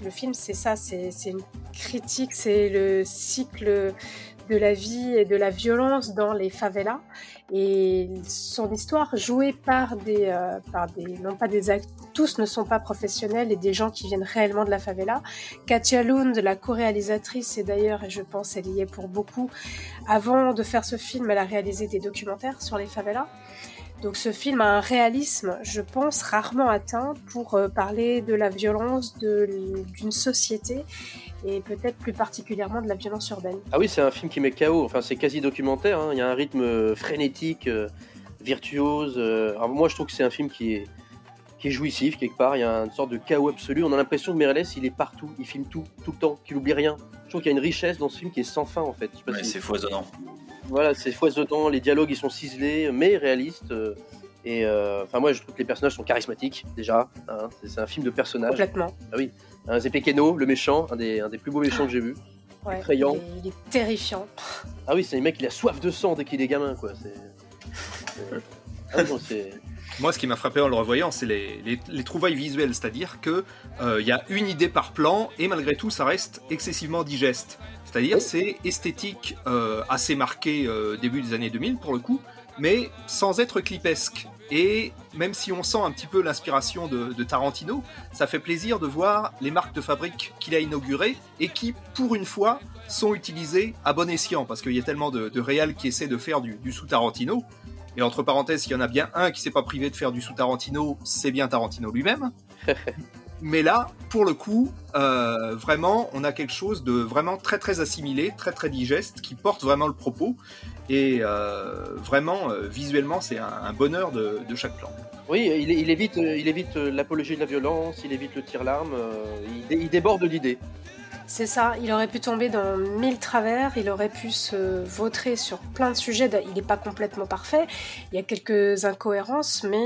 Le film, c'est ça, c'est une critique, c'est le cycle de la vie et de la violence dans les favelas. Et son histoire, jouée par des, euh, par des, non pas des acteurs, tous ne sont pas professionnels et des gens qui viennent réellement de la favela. Katia Lund, la co-réalisatrice, et d'ailleurs, je pense elle y est pour beaucoup, avant de faire ce film, elle a réalisé des documentaires sur les favelas. Donc ce film a un réalisme, je pense, rarement atteint pour euh, parler de la violence d'une société et peut-être plus particulièrement de la violence urbaine. Ah oui, c'est un film qui met KO. Enfin, c'est quasi documentaire. hein. Il y a un rythme euh, frénétique, euh, virtuose. Alors, moi, je trouve que c'est un film qui est, qui est jouissif quelque part. Il y a une sorte de chaos absolu. On a l'impression que Meirelles, il est partout. Il filme tout, tout le temps, qu'il oublie rien. Je trouve qu'il y a une richesse dans ce film qui est sans fin en fait. Ouais, si- c'est foisonnant. Voilà, c'est foisonnant. Les dialogues, ils sont ciselés, mais réalistes. euh, Et euh, enfin, moi, je trouve que les personnages sont charismatiques déjà. hein. C'est- c'est un film de personnages. Complètement. Ah oui. Un Zepekeno, le méchant, un des, un des plus beaux méchants que j'ai vu. Ouais, Effrayant. Il est, il est terrifiant. Ah oui, c'est un mec, il a soif de sang dès qu'il est gamin, quoi. C'est. c'est- Ah non, c'est. [LAUGHS] Moi, ce qui m'a frappé en le revoyant, c'est les, les- les trouvailles visuelles, c'est-à-dire que euh, il y a une idée par plan et malgré tout, ça reste excessivement digeste. C'est-à-dire, c'est esthétique euh, assez marqué euh, début des années 2000 pour le coup, mais sans être clipesque. Et même si on sent un petit peu l'inspiration de, de Tarantino, ça fait plaisir de voir les marques de fabrique qu'il a inaugurées et qui, pour une fois, sont utilisées à bon escient, parce qu'il y a tellement de, de réals qui essaient de faire du, du sous Tarantino. Et entre parenthèses, s'il y en a bien un qui s'est pas privé de faire du sous Tarantino, c'est bien Tarantino lui-même. [LAUGHS] Mais là, pour le coup, euh, vraiment, on a quelque chose de vraiment très très assimilé, très très digeste, qui porte vraiment le propos. Et euh, vraiment, euh, visuellement, c'est un, bonheur de, chaque plan. Oui, il, évite, il évite l'apologie de la violence, il évite le tir-larme, il, il déborde l'idée. C'est ça, il aurait pu tomber dans mille travers, il aurait pu se vautrer sur plein de sujets. Il n'est pas complètement parfait, il y a quelques incohérences, mais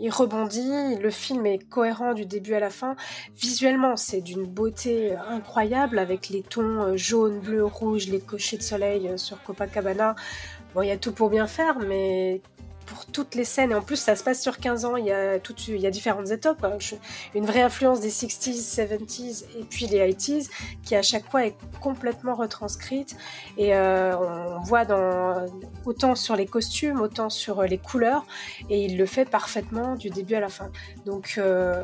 il, rebondit. Le film est cohérent du début à la fin. Visuellement, c'est d'une beauté incroyable avec les tons euh, jaune, bleu, rouge, les cochers de soleil euh, sur Copacabana. Bon, il y a tout pour bien faire, mais pour toutes les scènes, et en plus ça se passe sur 15 ans, il y a, tout, il y a différentes étapes, hein. Une vraie influence des 60s, 70s et puis les 80s qui à chaque fois est complètement retranscrite et euh, on voit dans, autant sur les costumes, autant sur les couleurs et il le fait parfaitement du début à la fin. Donc euh,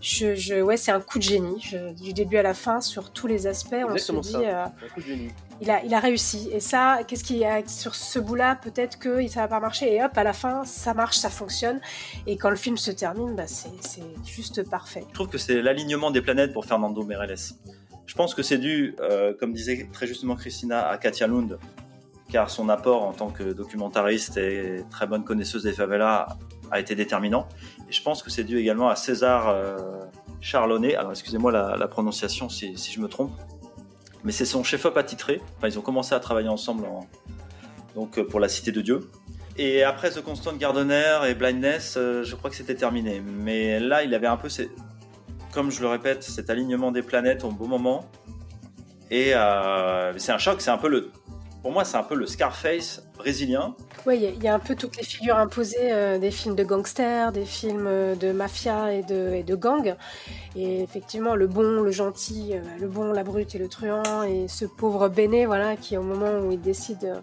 je, je- ouais, c'est un coup de génie je- du début à la fin sur tous les aspects. on se dit, ça. euh, Un coup de génie. il a, il a réussi. Et ça, qu'est-ce qu'il y a sur ce bout-là? Peut-être que ça va pas marcher. Et hop, à la fin, ça marche, ça fonctionne. Et quand le film se termine, bah, c'est c'est juste parfait. Je trouve que c'est l'alignement des planètes pour Fernando Meirelles. Je pense que c'est dû, euh, comme disait très justement Christina, à Katia Lund, car son apport en tant que documentariste et très bonne connaisseuse des favelas a été déterminant. Et je pense que c'est dû également à César euh, Charlonnet. Alors excusez-moi la, prononciation si, je me trompe, mais c'est son chef-op attitré. Enfin, ils ont commencé à travailler ensemble en- donc euh, pour La Cité de Dieu. Et après The Constant Gardener et Blindness, euh, je crois que c'était terminé. Mais là, il avait un peu, comme je le répète, cet alignement des planètes au bon moment. Et c'est un choc, c'est un peu le, pour moi, c'est un peu le Scarface brésilien. Oui, il y a- il y, a un peu toutes les figures imposées euh, des films de gangsters, des films euh, de mafia et de, et de gang. Et effectivement, le bon, le gentil, euh, le bon, la brute et le truand, et ce pauvre Béné, voilà, qui au moment où il décide euh,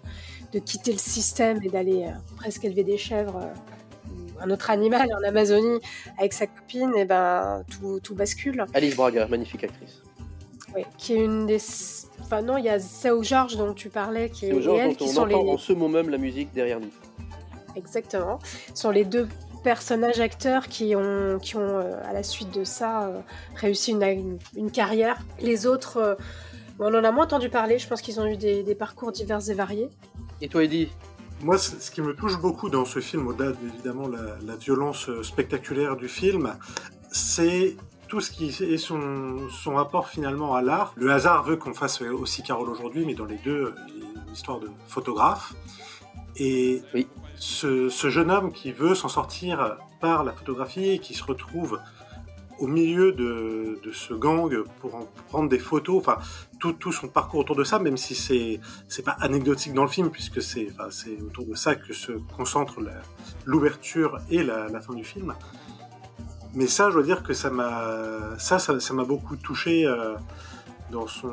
de quitter le système et d'aller euh, presque élever des chèvres, euh, ou un autre animal en Amazonie, avec sa copine, et ben tout, tout bascule. Alice Braga, magnifique actrice. Oui, qui est une des. Enfin, non, il y a Sao George dont tu parlais, qui est et elle, dont qui on sont entend les. en ce moment même la musique derrière nous. Exactement. Ce sont les deux personnages acteurs qui ont, qui ont euh, à la suite de ça, euh, réussi une, une, une carrière. Les autres, euh, on en a moins entendu parler. Je pense qu'ils ont eu des, des parcours divers et variés. Et toi, Eddie Moi, ce qui me touche beaucoup dans ce film, au-delà de, évidemment la, la violence spectaculaire du film, c'est tout ce qui est son, son rapport finalement à l'art. Le hasard veut qu'on fasse aussi Carole aujourd'hui, mais dans les deux, il y a une histoire de photographe. Et ce, ce jeune homme qui veut s'en sortir par la photographie et qui se retrouve au milieu de, de ce gang pour en prendre des photos, enfin tout, tout son parcours autour de ça, même si c'est c'est pas anecdotique dans le film puisque c'est enfin, c'est autour de ça que se concentre l'ouverture et la, la fin du film. Mais ça, je dois dire que ça m'a ça ça beaucoup touché euh, dans son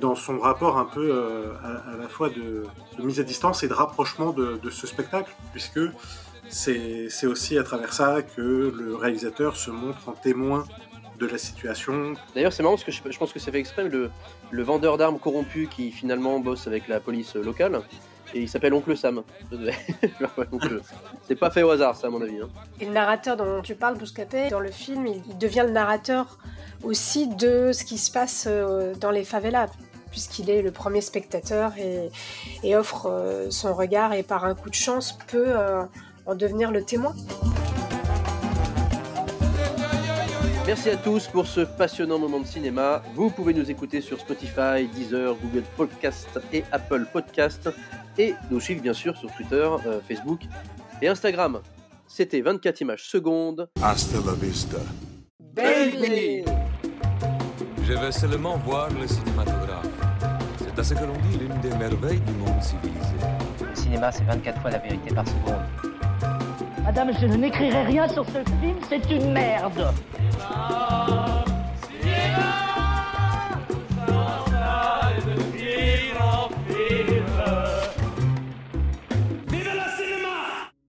dans son rapport un peu euh, à, la fois de, mise à distance et de rapprochement de, ce spectacle, puisque c'est c'est aussi à travers ça que le réalisateur se montre en témoin de la situation. D'ailleurs, c'est marrant parce que je, je pense que c'est fait exprès. Le, le vendeur d'armes corrompu qui finalement bosse avec la police locale, et il s'appelle [LAUGHS] Oncle Sam. C'est pas fait au hasard, ça, à mon avis. hein. Et le narrateur dont tu parles, Bouscapé, dans le film, il, devient le narrateur aussi de ce qui se passe euh, dans les favelas, puisqu'il est le premier spectateur et, et offre euh, son regard et par un coup de chance peut euh, en devenir le témoin. Merci à tous pour ce passionnant moment de cinéma. Vous pouvez nous écouter sur Spotify, Deezer, Google Podcast et Apple Podcast. Et nous suivre bien sûr sur Twitter, euh, Facebook et Instagram. C'était 24 images secondes. Hasta la vista. Baby Je vais seulement voir le cinématographe. C'est à ce que l'on dit l'une des merveilles du monde civilisé. Le cinéma, c'est 24 fois la vérité par seconde. Madame, je n'écrirai rien sur ce film, c'est une merde. Ah